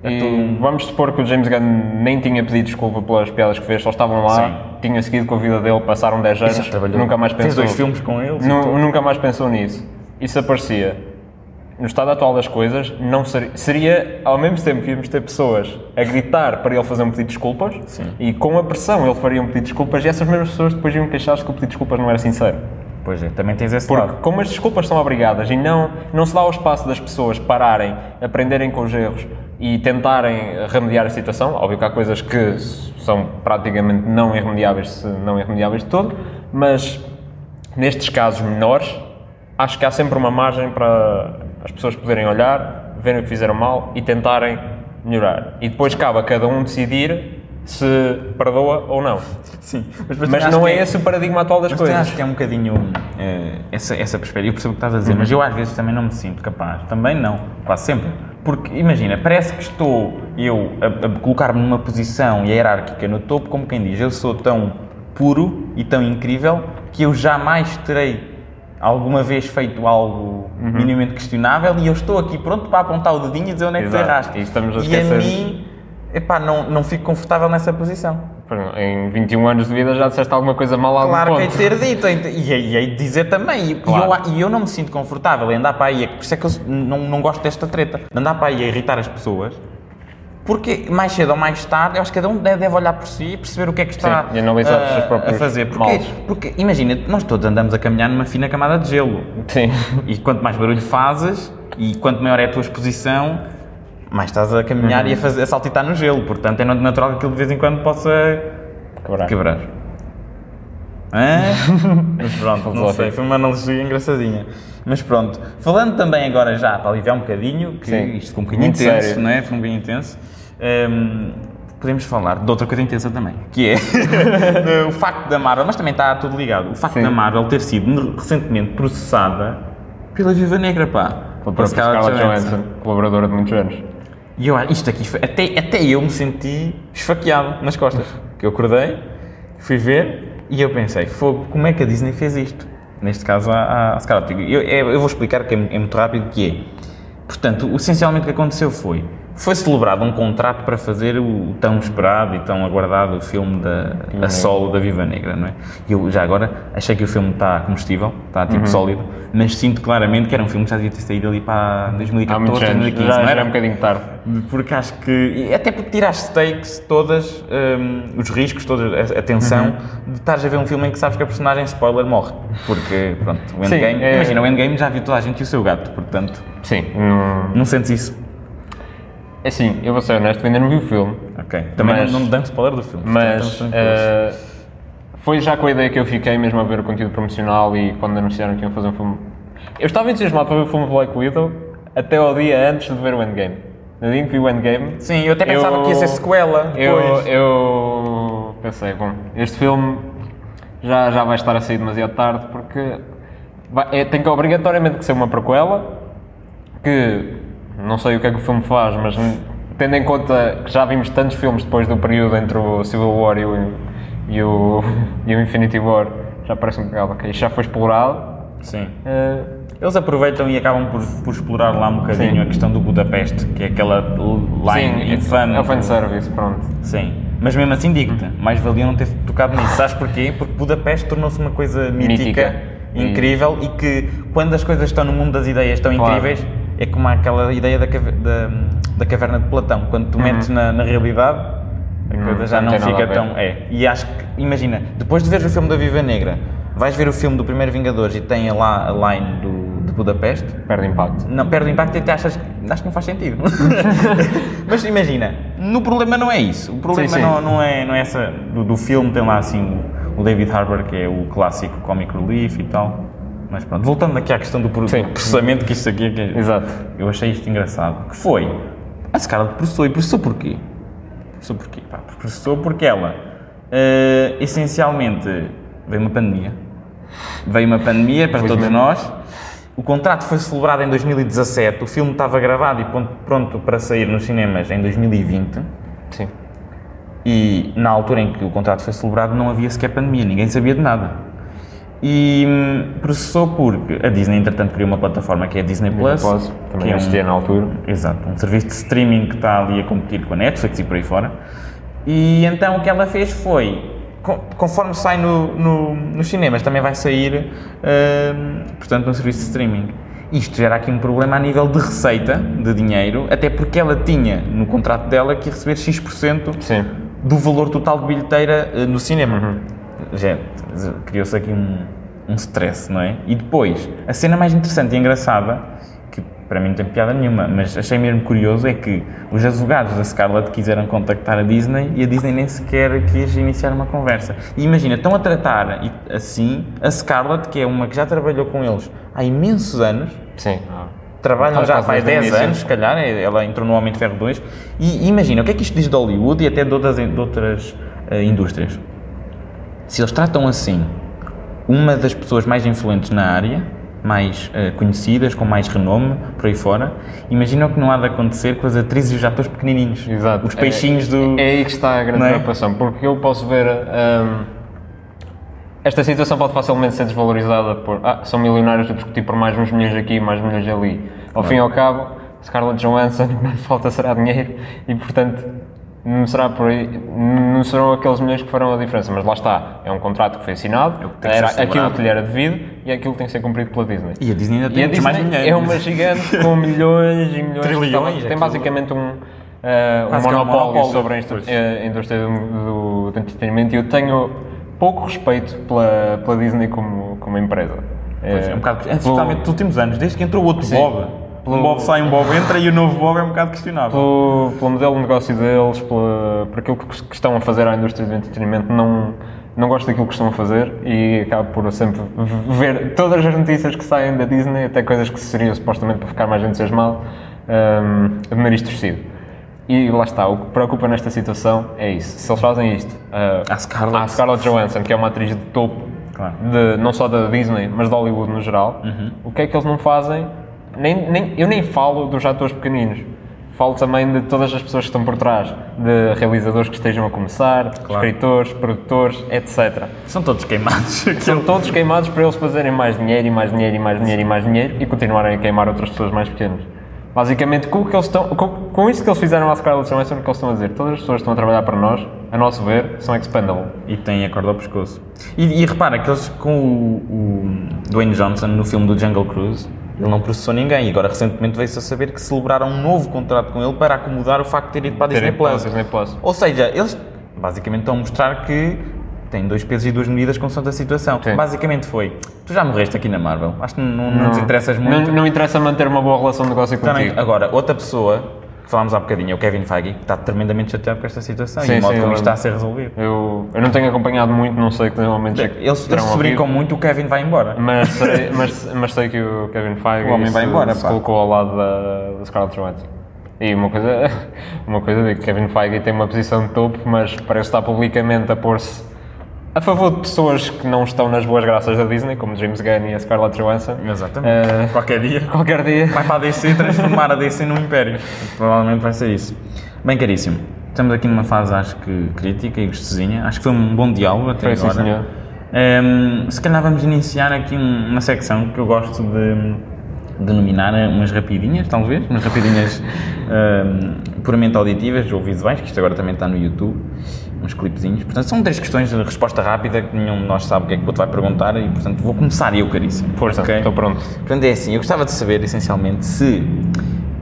É E um- vamos supor que o James Gunn nem tinha pedido desculpa pelas piadas que fez, só estavam lá, Sim. tinha seguido com a vida dele, passaram 10 anos, nunca mais pensou. Fez dois filmes com eles. e tudo. nunca mais pensou nisso. Isso aparecia. No estado atual das coisas, não seria, seria ao mesmo tempo que íamos ter pessoas a gritar para ele fazer um pedido de desculpas e com a pressão ele faria um pedido de desculpas e essas mesmas pessoas depois iam queixar-se que o pedido de desculpas não era sincero. Pois é, também tens esse Porque lado. como as desculpas são obrigadas e não, não se dá o espaço das pessoas pararem, aprenderem com os erros e tentarem remediar a situação, óbvio que há coisas que são praticamente não irremediáveis, se não irremediáveis de todo, mas nestes casos menores, acho que há sempre uma margem para as pessoas poderem olhar, verem o que fizeram mal e tentarem melhorar. E depois cabe a cada um decidir se perdoa ou não. Sim, Mas não é esse o paradigma atual das Mas coisas. acho que é um bocadinho eh, essa, essa perspectiva. Eu percebo o que estás a dizer, mas eu às vezes também não me sinto capaz. Também não, quase sempre. Porque imagina, parece que estou eu a, a colocar-me numa posição hierárquica no topo, como quem diz, eu sou tão puro e tão incrível que eu jamais terei alguma vez feito algo minimamente questionável e eu estou aqui pronto para apontar o dedinho e dizer onde é que tu erraste. E estamos a e a mim, epá, não, não fico confortável nessa posição. Em 21 anos de vida já disseste alguma coisa mal a Claro que ponto. de ter dito, e de dizer também. E, Claro. eu, e eu não me sinto confortável em andar para aí, por isso é que eu não, não gosto desta treta, de andar para aí a irritar as pessoas, porque mais cedo ou mais tarde, eu acho que cada um deve, olhar por si e perceber o que é que está Sim, e a, a fazer. Porque, porque, imagina, nós todos andamos a caminhar numa fina camada de gelo, Sim. e quanto mais barulho fazes, e quanto maior é a tua exposição, mais estás a caminhar Uhum. e a, fazer, a saltitar no gelo. Portanto, é natural que aquilo de vez em quando possa Quebrar. Quebrar. Mas pronto, não sei, foi uma analogia engraçadinha. Mas pronto, falando também agora já, para aliviar um bocadinho, que Sim. isto foi um bocadinho Muito intenso, sério. não é? Foi um bocadinho intenso. hum, podemos falar de outra coisa intensa também, que é o facto da Marvel, mas também está tudo ligado, o facto Sim. da Marvel ter sido recentemente processada pela Viva Negra, pá. Pela Scarlett Johansson, colaboradora de muitos anos. E eu, isto aqui, até, até eu me senti esfaqueado nas costas. Que eu acordei, fui ver e eu pensei, fogo, como é que a Disney fez isto? Neste caso, a, a Scarlett. Eu, eu, vou explicar que é, é muito rápido que é. Portanto, essencialmente o que aconteceu foi, foi celebrado um contrato para fazer o tão esperado e tão aguardado filme da a solo da Viva Negra, não é? E eu já agora achei que o filme está combustível, está Uhum. tipo sólido, mas sinto claramente que era um filme que já devia ter saído ali para Há 2014, muitos anos, 2015, já, não já é era? um bocadinho tarde. Porque acho que. Até porque tira as stakes todas, hum, os riscos, toda a tensão Uhum. de estares a ver um filme em que sabes que a personagem spoiler morre. Porque, pronto, o Sim, Endgame. é- Imagina, o Endgame já viu toda a gente e o seu gato, portanto, Sim, não- não sentes isso. É assim, eu vou ser honesto, ainda não vi o filme, Ok. Também Mas- não, não dão spoiler do filme. mas eh, foi já com a ideia que eu fiquei mesmo a ver o conteúdo promocional e quando anunciaram que iam fazer um filme. Eu estava entusiasmado para ver o filme Black Widow até ao dia antes de ver o Endgame. No dia em que vi o Endgame, Sim, eu até pensava eu- que ia ser sequela. eu, eu pensei, bom, este filme já, já vai estar a sair demasiado tarde porque vai- é- tem que obrigatoriamente que ser uma prequela que não sei o que é que o filme faz, mas tendo em conta que já vimos tantos filmes depois do período entre o Civil War e o, e o, e o Infinity War, já parece-me que ok, isto já foi explorado. Sim. eh, Eles aproveitam e acabam por, por explorar lá um bocadinho Sim. a questão do Budapeste, que é aquela line sim, infame. é o fanservice, pronto. Sim. Mas mesmo assim digo-te, mais valia não ter tocado nisso. Sabes porquê? Porque Budapeste tornou-se uma coisa mítica, Mítica. incrível e que quando as coisas estão no mundo das ideias tão Claro. incríveis, é como aquela ideia da, cave- da, da caverna de Platão. Quando tu metes na, na realidade, a Hum, coisa já não não fica tão. É. E acho que, imagina, depois de veres o filme da Viva Negra, vais ver o filme do primeiro Vingadores e tem lá a line do, de Budapeste, Perde impacto. não, perde o impacto e até achas acho que não faz sentido. Mas imagina, no problema não é isso. O problema Sim, sim. Não, não é, não é essa. Do, do filme tem lá assim o David Harbour, que é o clássico comic relief e tal. Mas pronto, voltando aqui à questão do processamento, que isto aqui que Exato. Eu achei isto engraçado. Que foi a Scarlett processou. E processou porquê? Processou porquê? Pá, processou porque ela, eh, essencialmente, veio uma pandemia. Veio uma pandemia para todos Felizmente. nós. O contrato foi celebrado em 2017. O filme estava gravado e pronto- pronto para sair nos cinemas em 2020. Sim. E na altura em que o contrato foi celebrado não havia sequer pandemia, ninguém sabia de nada. E hum, processou porque a Disney, entretanto, criou uma plataforma que é a Disney Plus. Plus, também que é um- existia na altura. Exato, um serviço de streaming que está ali a competir com a Netflix e por aí fora. E então o que ela fez foi, co- conforme sai no, no- nos cinemas, também vai sair, hum, portanto, no serviço de streaming. Isto gera aqui um problema a nível de receita, de dinheiro, até porque ela tinha no contrato dela que ia receber X% Sim. do valor total de bilheteira eh, no cinema. Gente, criou-se aqui um, um stress, não é? E depois, a cena mais interessante e engraçada, que para mim não tem piada nenhuma, mas achei mesmo curioso, é que os advogados da Scarlett quiseram contactar a Disney e a Disney nem sequer quis iniciar uma conversa. E imagina, estão a tratar assim a Scarlett, que é uma que já trabalhou com eles há imensos anos, Sim. trabalham Então, já faz desde o 10 início. anos, se calhar, é- ela entrou no Homem de Ferro 2, e imagina, o que é que isto diz de Hollywood e até de outras, de outras eh, indústrias? Se eles tratam assim uma das pessoas mais influentes na área, mais eh, conhecidas, com mais renome, por aí fora, imagina o que não há de acontecer com as atrizes e os atores pequenininhos. Exato. Os peixinhos é, do... É aí que está a grande Não é? preocupação, porque eu posso ver. hum, esta situação pode facilmente ser desvalorizada por. Ah, são milionários a discutir por mais uns milhões aqui, mais milhões ali. Ao fim e ao cabo, Scarlett Johansson, o que mais falta será dinheiro e, portanto, não será por aí, não serão aqueles milhões que farão a diferença, mas lá está, é um contrato que foi assinado, É o que era aquilo que lhe era devido e é aquilo que tem que ser cumprido pela Disney. E a Disney ainda tem mais dinheiro. é uma gigante com milhões e milhões Trilhões, de. Tem aquilo. basicamente um, eh, um é um monopólio, sobre a indústria, eh, indústria do, do, entretenimento e eu tenho pouco respeito pela, pela Disney como, como empresa. Pois, Eh, é um bocado, pelo- especialmente nos últimos anos, desde que entrou outro Sim. Bob. Pelo- Um Bob sai, um Bob entra e o novo Bob é um bocado questionável. pelo, pelo modelo de negócio deles, pela, por aquilo que, estão a fazer à indústria do entretenimento, não, não gosto daquilo que estão a fazer e acabo por sempre ver todas as notícias que saem da Disney, até coisas que seriam supostamente para ficar mais entusiasmado, um, de nariz torcido. E lá está, o que preocupa nesta situação é isso. Se eles fazem isto uh, À Scarlett. à Scarlett Johansson, que é uma atriz de topo, Claro. de, não só da Disney, mas de Hollywood no geral, o que é que eles não fazem? Nem, nem, eu nem falo dos atores pequeninos. Falo também de todas as pessoas que estão por trás, de realizadores que estejam a começar, escritores, produtores, etc. São todos queimados. São todos queimados para eles fazerem mais dinheiro e mais dinheiro e mais dinheiro e mais dinheiro e continuarem a queimar outras pessoas mais pequenas. Basicamente, com, o que eles estão, com, com isso que eles fizeram à Scarlett Johansson, o que eles estão a dizer? Todas as pessoas que estão a trabalhar para nós, a nosso ver, são expendable. E tem a corda ao pescoço. E, e repara que eles com o, o Dwayne Johnson no filme do Jungle Cruise, ele não processou ninguém. E agora recentemente veio-se a saber que celebraram um novo contrato com ele para acomodar o facto de ter ido para a Disney Plus. Disney Plus. Ou seja, eles basicamente estão a mostrar que têm dois pesos e duas medidas com a situação. Sim. Basicamente foi, tu já morreste aqui na Marvel, acho que não, não, te interessas muito. Não, não interessa manter uma boa relação de negócio Também, contigo. agora, outra pessoa, falámos há bocadinho, é o Kevin Feige, que está tremendamente chateado com esta situação Sim, e o modo sim, como isto está a ser resolvido. Eu, eu não tenho acompanhado muito, não sei que momentos é que Eles, se brincam muito, o Kevin vai embora. Mas sei, mas, mas sei que o Kevin Feige O homem vai se, embora, se pá. colocou ao lado da, da Scarlett Johansson. E uma coisa, uma coisa que Kevin Feige tem uma posição de topo, mas parece estar publicamente a pôr-se a favor de pessoas que não estão nas boas graças da Disney, como James Gunn e a Scarlett Johansson. Exatamente. Eh, Qualquer dia. qualquer dia. Vai para a DC transformar a DC num império. Provavelmente vai ser isso. Bem, caríssimo. Estamos aqui numa fase, acho que crítica e gostosinha. Acho que foi um bom diálogo até Foi, sim, agora. senhor. Ehm, se calhar vamos iniciar aqui um- uma secção que eu gosto de denominar umas rapidinhas, talvez, umas rapidinhas ehm, puramente auditivas ou visuais, que isto agora também está no YouTube, uns clipezinhos. Portanto, são três questões de resposta rápida que nenhum de nós sabe o que é que o outro vai perguntar e, portanto, vou começar eu, caríssimo. Força, ok? estou pronto. Portanto, é assim, eu gostava de saber, essencialmente, se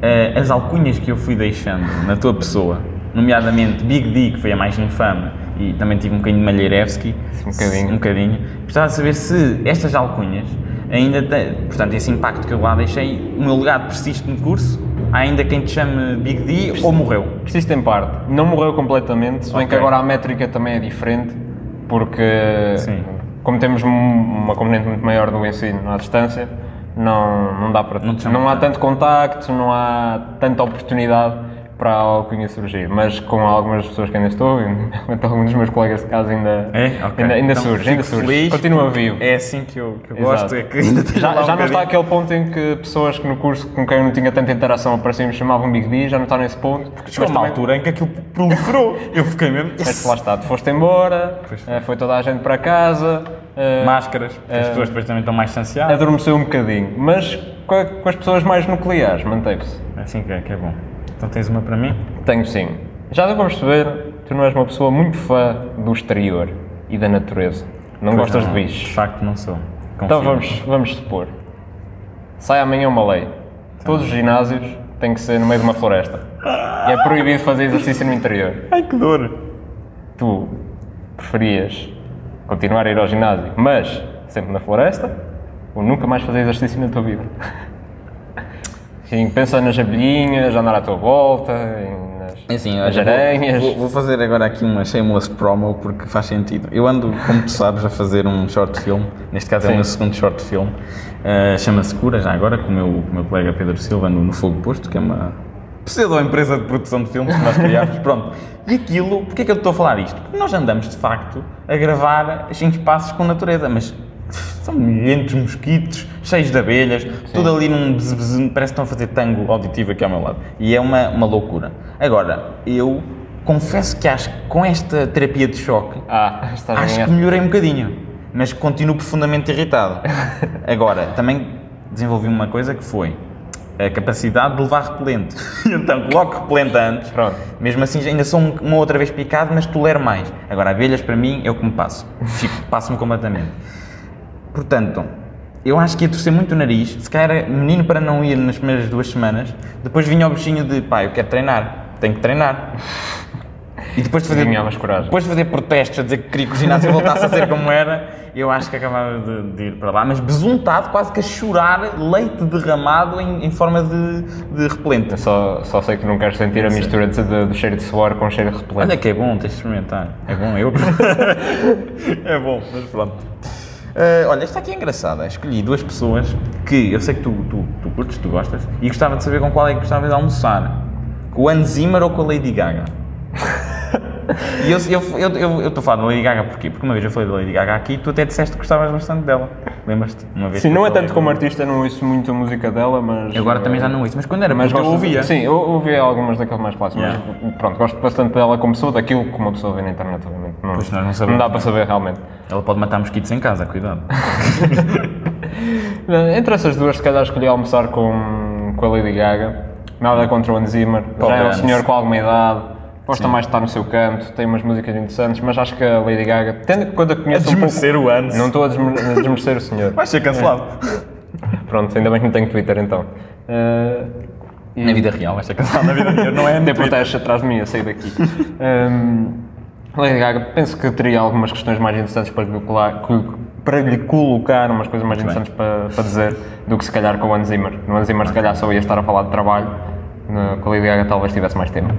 eh, as alcunhas que eu fui deixando na tua pessoa, nomeadamente Big D, que foi a mais infame, e também tive um bocadinho de Malherevski, Um bocadinho. um bocadinho, gostava de saber se estas alcunhas ainda têm, portanto, esse impacto que eu lá deixei, o meu legado persiste no curso, ainda quem te chame Big D ou morreu? Persiste em parte. Não morreu completamente, se bem que Ok. agora a métrica também é diferente, porque Sim. como temos um- uma componente muito maior do ensino à distância, não, não dá para. Não Não, há tanto contacto, não há tanta oportunidade para a alcunha surgir. Mas com algumas pessoas que ainda estou, e realmente alguns dos meus colegas de casa ainda, É? Ok. ainda, ainda Então, surge, ainda surge. feliz Continua porque vivo. É assim que eu, que eu gosto, é que ainda Já, lá um já não está aquele ponto em que pessoas que no curso com quem eu não tinha tanta interação apareciam e me chamavam Big D, já não está nesse ponto. Chegou uma também- altura em que aquilo proliferou. Eu fiquei mesmo. Mas lá está, tu foste embora, foi. eh, foi toda a gente para casa, eh, Máscaras, porque as pessoas depois também estão mais distanciadas. adormeceu um bocadinho, mas com as pessoas mais nucleares manteve-se. É assim que é, que é bom. Então tens uma para mim? Tenho sim. Já deu para perceber, tu não és uma pessoa muito fã do exterior e da natureza. Não Pois gostas não, de De bichos. facto não sou. Então Confio. vamos, vamos supor. Sai amanhã uma lei. Todos os ginásios têm que ser no meio de uma floresta. E é proibido fazer exercício no interior. Ai que dor! tu preferias continuar a ir ao ginásio, mas sempre na floresta, ou nunca mais fazer exercício na tua vida? Sim, pensa nas abelhinhas, andar à tua volta, nas, É Assim, nas aranhas. vou, vou, fazer agora aqui uma shameless promo porque faz sentido. Eu ando, como tu sabes, a fazer um short film. Neste caso é o Sim. meu segundo short film. Uh, Chama-se Cura, já agora, com o meu, com o meu colega Pedro Silva no, no Fogo Posto, que é uma pseudo-empresa de produção de filmes que nós criámos. Pronto. E aquilo, porquê é que eu estou a falar isto? Porque nós andamos, de facto, a gravar em espaços com natureza, mas são milhentos mosquitos, cheios de abelhas, tudo ali num bzz, bzz, parece que estão a fazer tango auditivo aqui ao meu lado. E é uma, uma loucura. Agora, eu confesso que acho que com esta terapia de choque, Ah, acho que melhorei um bocadinho, mas continuo profundamente irritado. Agora, também desenvolvi uma coisa que foi a capacidade de levar repelente. então, coloco repelente antes, Pronto. mesmo assim ainda sou um- uma outra vez picado, mas tolero mais. Agora, abelhas para mim é o que me passo. Passo-me completamente. Portanto, eu acho que ia torcer muito o nariz, se calhar era menino para não ir nas primeiras duas semanas, depois vinha o bichinho de pá, eu quero treinar, tenho que treinar. E depois de fazer, depois de fazer protestos a dizer que queria que o ginásio voltasse a ser como era, eu acho que acabava de, de ir para lá, mas besuntado, quase que a chorar, leite derramado em, em forma de, de repelente. Só, só sei que não queres sentir a mistura de, de- do cheiro de suor com o cheiro de repelente. Olha que é bom, tens de experimentar. É bom, eu. é bom, mas pronto. Eh, olha, esta aqui é engraçada. Escolhi duas pessoas que eu sei que tu, tu, tu curtes, tu gostas, e gostava de saber com qual é que gostava de almoçar. Com o Hans Zimmer ou com a Lady Gaga? E eu estou eu, eu, eu, a falar da Lady Gaga porquê? Porque uma vez eu falei da Lady Gaga aqui e tu até disseste que gostavas bastante dela. Lembras-te? Uma vez Sim, não é tanto como artista, não ouço muito a música dela, mas. Eu agora também já não ouço, mas quando era Mas puto eu ouvia. Sim, eu ouvi algumas daqueles mais clássicos, Yeah. mas pronto, gosto bastante dela como pessoa, daquilo que uma pessoa vê na internet, obviamente. Não, Pois nós não sabemos. dá para saber realmente. Ela pode matar mosquitos em casa, cuidado. Entre essas duas, se calhar escolhi almoçar com, com a Lady Gaga, Nada contra o Hans Zimmer. Pobre Já é um senhor com alguma idade. Gosta mais de estar no seu canto, tem umas músicas interessantes, mas acho que a Lady Gaga, tendo conta que conheço um pouco, o Hans. não estou a desmer- a desmerecer o senhor. Vai ser cancelado. Pronto, ainda bem que não tenho Twitter então. Eh, e- Na vida real, vai ser cancelado na vida real, não é Twitter. protestos atrás de mim, eu saí daqui. Hum, Lady Gaga, penso que teria algumas questões mais interessantes para lhe, colar- col- para lhe colocar, umas coisas mais Muito interessantes para, para dizer, do que se calhar com o Hans Zimmer. No Hans Zimmer, se calhar, só ia estar a falar de trabalho, no, com a Lady Gaga talvez tivesse mais tempo.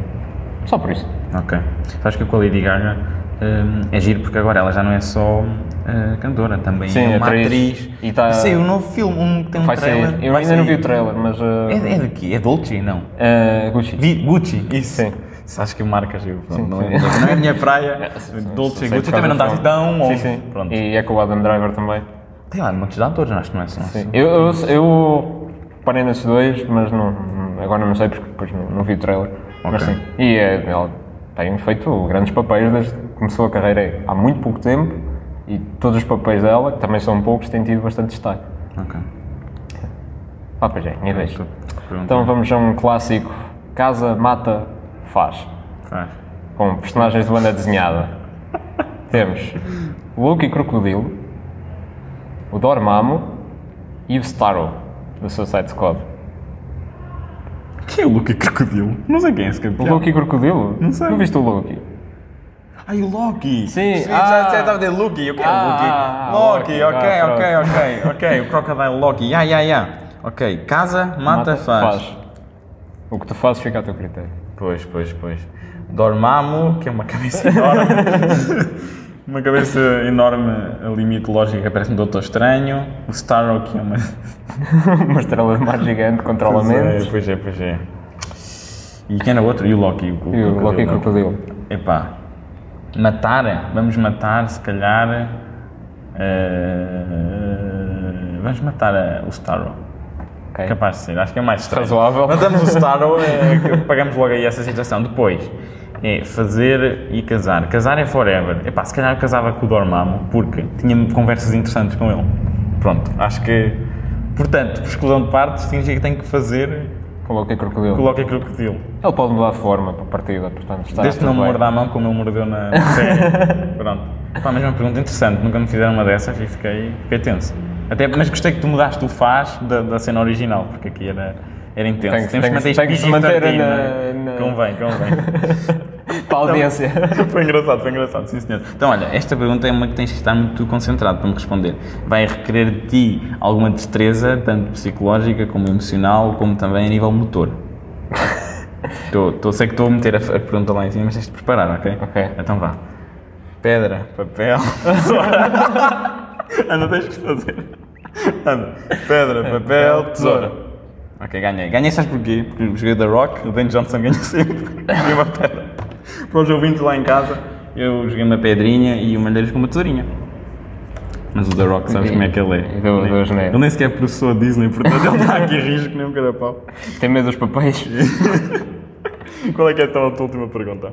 Só por isso. Ok. Sabes que com a Lady Gaga hum, é giro porque agora ela já não é só uh, cantora, também Sim, é uma atriz. atriz. E tá- Saiu um novo filme, um que tem um Vai trailer. sair. Eu vai ainda não vi sair. o trailer, mas. uh, É, é de quê? É Dolce? Não. uh, Gucci. Vi, Gucci, isso. Sim. Acho que marcas, eu, pronto, Sim, não, sim. É, não é a minha praia. Dolce e Gucci também não está assim tão Sim, longe. sim. Pronto. E é com o Adam Driver também. Tem lá muitos atores, acho que não é só. Sim. Eu, eu, eu parei nesses dois, mas não, agora não sei porque depois não, não vi o trailer. Mas Ok. sim. E é, ela tem feito grandes papéis desde que começou a carreira há muito pouco tempo e todos os papéis dela, que também são poucos, têm tido bastante destaque. Ok. Ah, pois é, minha vez. Então vamos a um clássico: Casa, Mata, Faz. Faz. Com personagens de banda desenhada. Temos o Loki Crocodilo, o Dormammu e o Starro, do Suicide Squad. Quem é o Luke Crocodilo? Não sei quem é esse O campeão. Loki Crocodilo? Não sei. Não viste o Loki? Ai, o Loki! Sim, já ah. já estava a dizer Loki, o que é Ah, Loki? ah, Loki, Loki, ok, ah, ok, ok, ok, o Crocodile Loki, ya, ya, ya. Ok, casa, mata, faz. O que tu fazes fica a teu critério. Pois, pois, pois. Dormammu, que é uma cabeça enorme. uma cabeça enorme ali mitológica, parece um Doutor Estranho. O Starro, que é uma... Uma estrela de mar gigante, controla Pois é, pois é, pois é. E quem era o outro? E o Loki. O, E o Loki Crocodilo. Epá, matar, vamos matar, se calhar. eh, vamos matar eh, o Starro. Ok. Capaz de ser, acho que é mais estranho. Razoável. Matamos o Starro, é, que pagamos logo aí essa situação. Depois, é fazer e casar. Casar é forever. Epá, se calhar eu casava com o Dormammu, porque tinha conversas interessantes com ele. Pronto, acho que. Portanto, por exclusão de partes, significa que tenho que fazer Loki Crocodilo. coloque crocodilo. Ele pode mudar de forma para a partida, portanto está Desde que não morda a mão como ele mordeu na na série. Pronto. Pá, mas é uma pergunta interessante. Nunca me fizeram uma dessas e fiquei, fiquei tenso. Até, mas gostei que tu mudaste o faz da, da cena original, porque aqui era, era intenso. Tem que- Temos tem que tem que se manter PG-13, na- na- Convém, convém. Para a audiência. foi engraçado, foi engraçado, sim senhor. Então, olha, esta pergunta é uma que tens que estar muito concentrado para me responder. Vai requerer de ti alguma destreza, tanto psicológica como emocional, como também a nível motor. Tô, tô, sei que estou a meter a, a pergunta lá em cima, mas tens de preparar, ok? Ok. Então vá. Pedra, papel, tesoura. Anda, tens que fazer. Anda. Pedra, papel, tesoura. Ok, ganhei. Ganhei, sabes porquê? Porque joguei The Rock, o Ben Johnson ganha sempre. Joguei uma pedra. Para os ouvintes lá em casa, eu joguei uma pedrinha e o Malheiros com uma tesourinha. Mas o The Rock, sabes como é que ele é? E deu- deu a geneira. Ele nem sequer é professor Disney, portanto ele está aqui que nem um carapau. Tem medo dos papéis? Qual é que é então a tua última pergunta?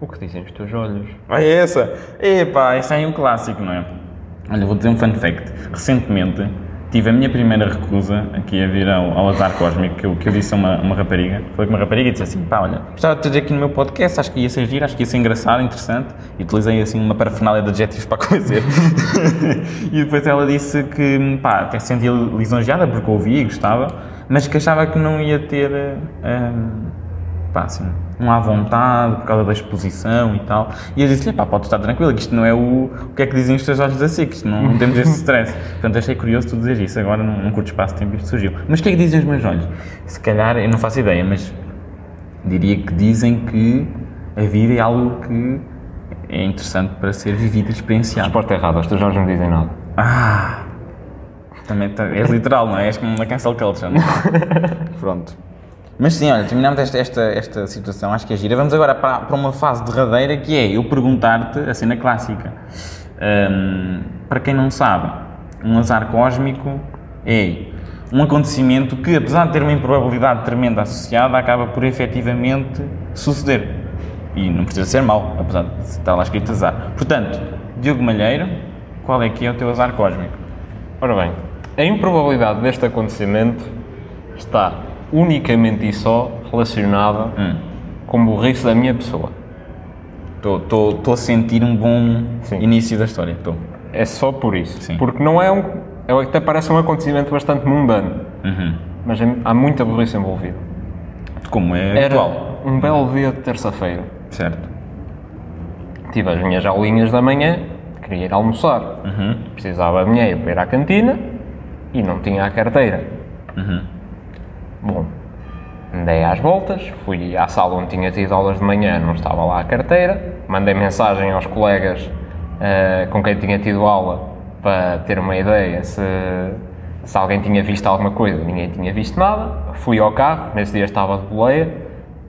O que dizem os teus olhos? Ah, é essa? Epá, isso aí é um clássico, não é? Olha, vou dizer um fun fact. Recentemente tive a minha primeira recusa aqui a vir ao, ao Azar Cósmico, que eu, que eu disse a uma, uma rapariga. Falei com uma rapariga e disse assim: pá, olha, gostava de ter aqui no meu podcast, acho que ia ser giro, acho que ia ser engraçado, interessante. E utilizei assim uma parafernália de adjetivos para coisa. e depois ela disse que, pá, até se sentia lisonjeada porque ouvia e gostava, mas que achava que não ia ter. hum, pá, assim, não há vontade por causa da exposição e tal. E eu disse-lhe, pá, pode estar tranquilo, que isto não é o, o que é que dizem os teus olhos da SIC, isto não, não temos esse stress. Portanto, achei curioso tu dizer isso, agora num, num curto espaço de tempo isto surgiu. Mas o que é que dizem os meus olhos? Se calhar, eu não faço ideia, mas diria que dizem que a vida é algo que é interessante para ser vivido e experienciado. Resposta errada, os teus olhos não dizem nada. Ah! Também és literal, não é? És como uma cancel culture, não é? Pronto. Mas sim, olha, terminamos esta, esta, esta situação, acho que é gira. Vamos agora para, para uma fase derradeira que é eu perguntar-te a cena clássica. Hum, para quem não sabe, um azar cósmico é um acontecimento que, apesar de ter uma improbabilidade tremenda associada, acaba por efetivamente suceder. E não precisa ser mau, apesar de estar lá escrito azar. Portanto, Diogo Malheiro, qual é que é o teu azar cósmico? Ora bem, a improbabilidade deste acontecimento está unicamente e só relacionada Hum. com burrice da minha pessoa. Estou a sentir um bom Sim. início da história. Estou. É só por isso. Sim. Porque não é um. é- Até parece um acontecimento bastante mundano, Uhum. mas é- há muita burrice envolvida. Como é Era habitual. um belo dia de terça-feira. Certo. Tive as minhas aulinhas da manhã, queria ir almoçar. Uhum. Precisava de dinheiro para ir à cantina e não tinha a carteira. Uhum. Bom, andei às voltas, fui à sala onde tinha tido aulas de manhã, não estava lá a carteira, mandei mensagem aos colegas eh, com quem tinha tido aula para ter uma ideia se, se alguém tinha visto alguma coisa, ninguém tinha visto nada. Fui ao carro, nesse dia estava de boleia,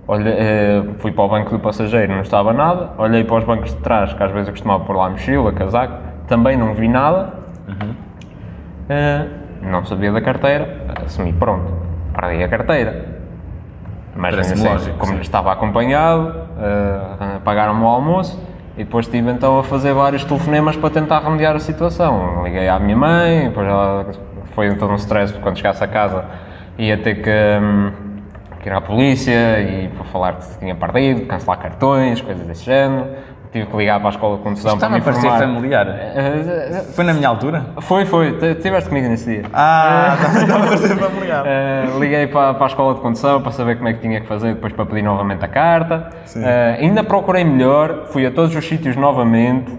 olhei, eh, fui para o banco do passageiro, não estava nada, olhei para os bancos de trás, que às vezes eu costumava pôr lá mochila, casaco, também não vi nada. Eh, não sabia da carteira, assumi, pronto, perdi a carteira. Mas Parece-me ainda lógico, como sim. estava acompanhado, eh, pagaram-me o almoço e depois estive então a fazer vários telefonemas para tentar remediar a situação. Liguei à minha mãe, depois ela foi então um stress porque quando chegasse a casa ia ter que, hum, que ir à polícia e para falar que tinha partido, cancelar cartões, coisas desse género. Tive que ligar para a escola de condução para Está-me me a parecer informar. familiar. Eh, Foi na minha altura? Foi, foi, T- tiveste comigo nesse dia. Ah, está-me a parecer familiar. Uh, liguei para, para a escola de condução para saber como é que tinha que fazer, depois para pedir novamente a carta. Sim. Uh, ainda procurei melhor, fui a todos os sítios novamente,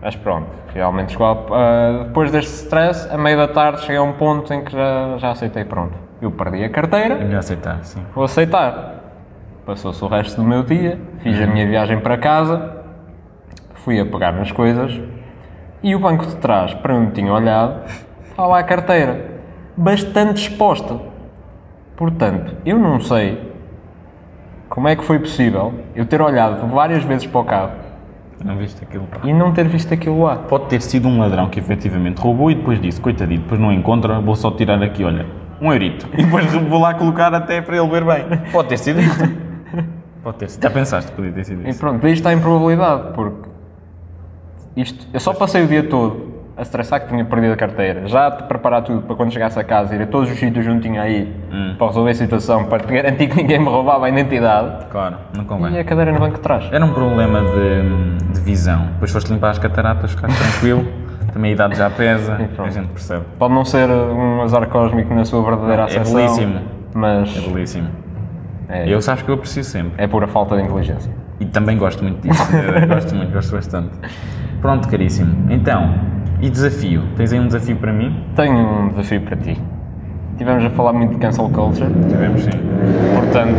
mas pronto, realmente chegou a, uh, depois deste stress, a meio da tarde cheguei a um ponto em que já, já aceitei, pronto. Eu perdi a carteira, É melhor aceitar, sim. vou aceitar. Passou-se o resto do meu dia, fiz a minha viagem para casa, fui a pegar nas coisas e o banco de trás, para onde tinha olhado, estava lá a carteira, bastante exposta. Portanto, eu não sei como é que foi possível eu ter olhado várias vezes para o carro Não viste aquilo, pá. e não ter visto aquilo lá. Pode ter sido um ladrão que efetivamente roubou e depois disse, coitadinho, depois não encontra, vou só tirar aqui, olha, um eurito. E depois vou lá colocar até para ele ver bem. Pode ter sido isso. Pode ter sido. Já pensaste que podia ter sido E isso. pronto, daí está a improbabilidade, porque isto, eu só passei o dia todo a estressar que tinha perdido a carteira, já a preparar tudo para quando chegasse a casa, ir a todos os sítios tinha aí para resolver a situação, para te garantir que ninguém me roubava a identidade Claro, não e convém. a cadeira no banco de trás. Era um problema de, de visão. Depois foste limpar as cataratas, ficar tranquilo. Também a idade já pesa, a gente percebe. Pode não ser um azar cósmico na sua verdadeira É acessão, belíssimo. mas É belíssimo. é, Eu sabes que eu aprecio sempre. é pura falta de inteligência. E também gosto muito disso. Gosto muito, gosto bastante. Pronto, caríssimo. Então, e desafio? Tens aí um desafio para mim? Tenho um desafio para ti. Tivemos a falar muito de cancel culture, Tivemos sim. Portanto,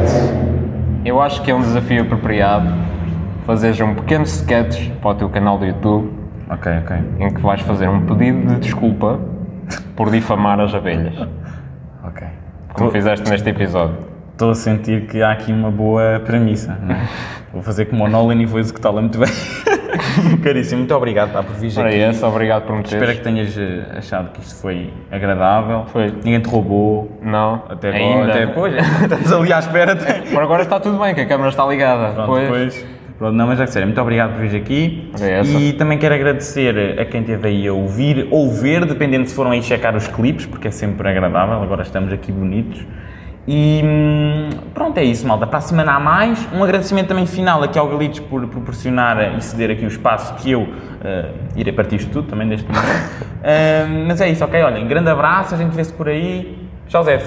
eu acho que é um desafio apropriado fazeres um pequeno sketch para o teu canal do YouTube Ok, ok. em que vais fazer um pedido de desculpa por difamar as abelhas, Ok. como fizeste neste episódio. Estou a sentir que há aqui uma boa premissa. não é? Vou fazer como o Nolan e vou executá-la muito bem. Caríssimo, muito obrigado pá, por vir aqui. esse, obrigado por me teres. Espero que tenhas eh, achado que isto foi agradável. Foi. Ninguém te roubou. Não, Até agora. Até depois. Estamos ali à espera. Por agora está tudo bem, que a câmera está ligada. Pronto, Pois, depois. Pronto, não, mas é sério, muito obrigado por vir aqui. É. E também quero agradecer a quem esteve aí a ouvir ou ver, dependendo se foram aí checar os clipes, porque é sempre agradável. Agora estamos aqui bonitos. E hum, pronto, é isso, malta. Para a semana há mais. Um agradecimento também final aqui ao Galitos por proporcionar e ceder aqui o espaço que eu eh, irei partir isto tudo também deste momento. Ah, mas é isso, ok? Olhem, grande abraço, a gente vê-se por aí. Tchau, Zé.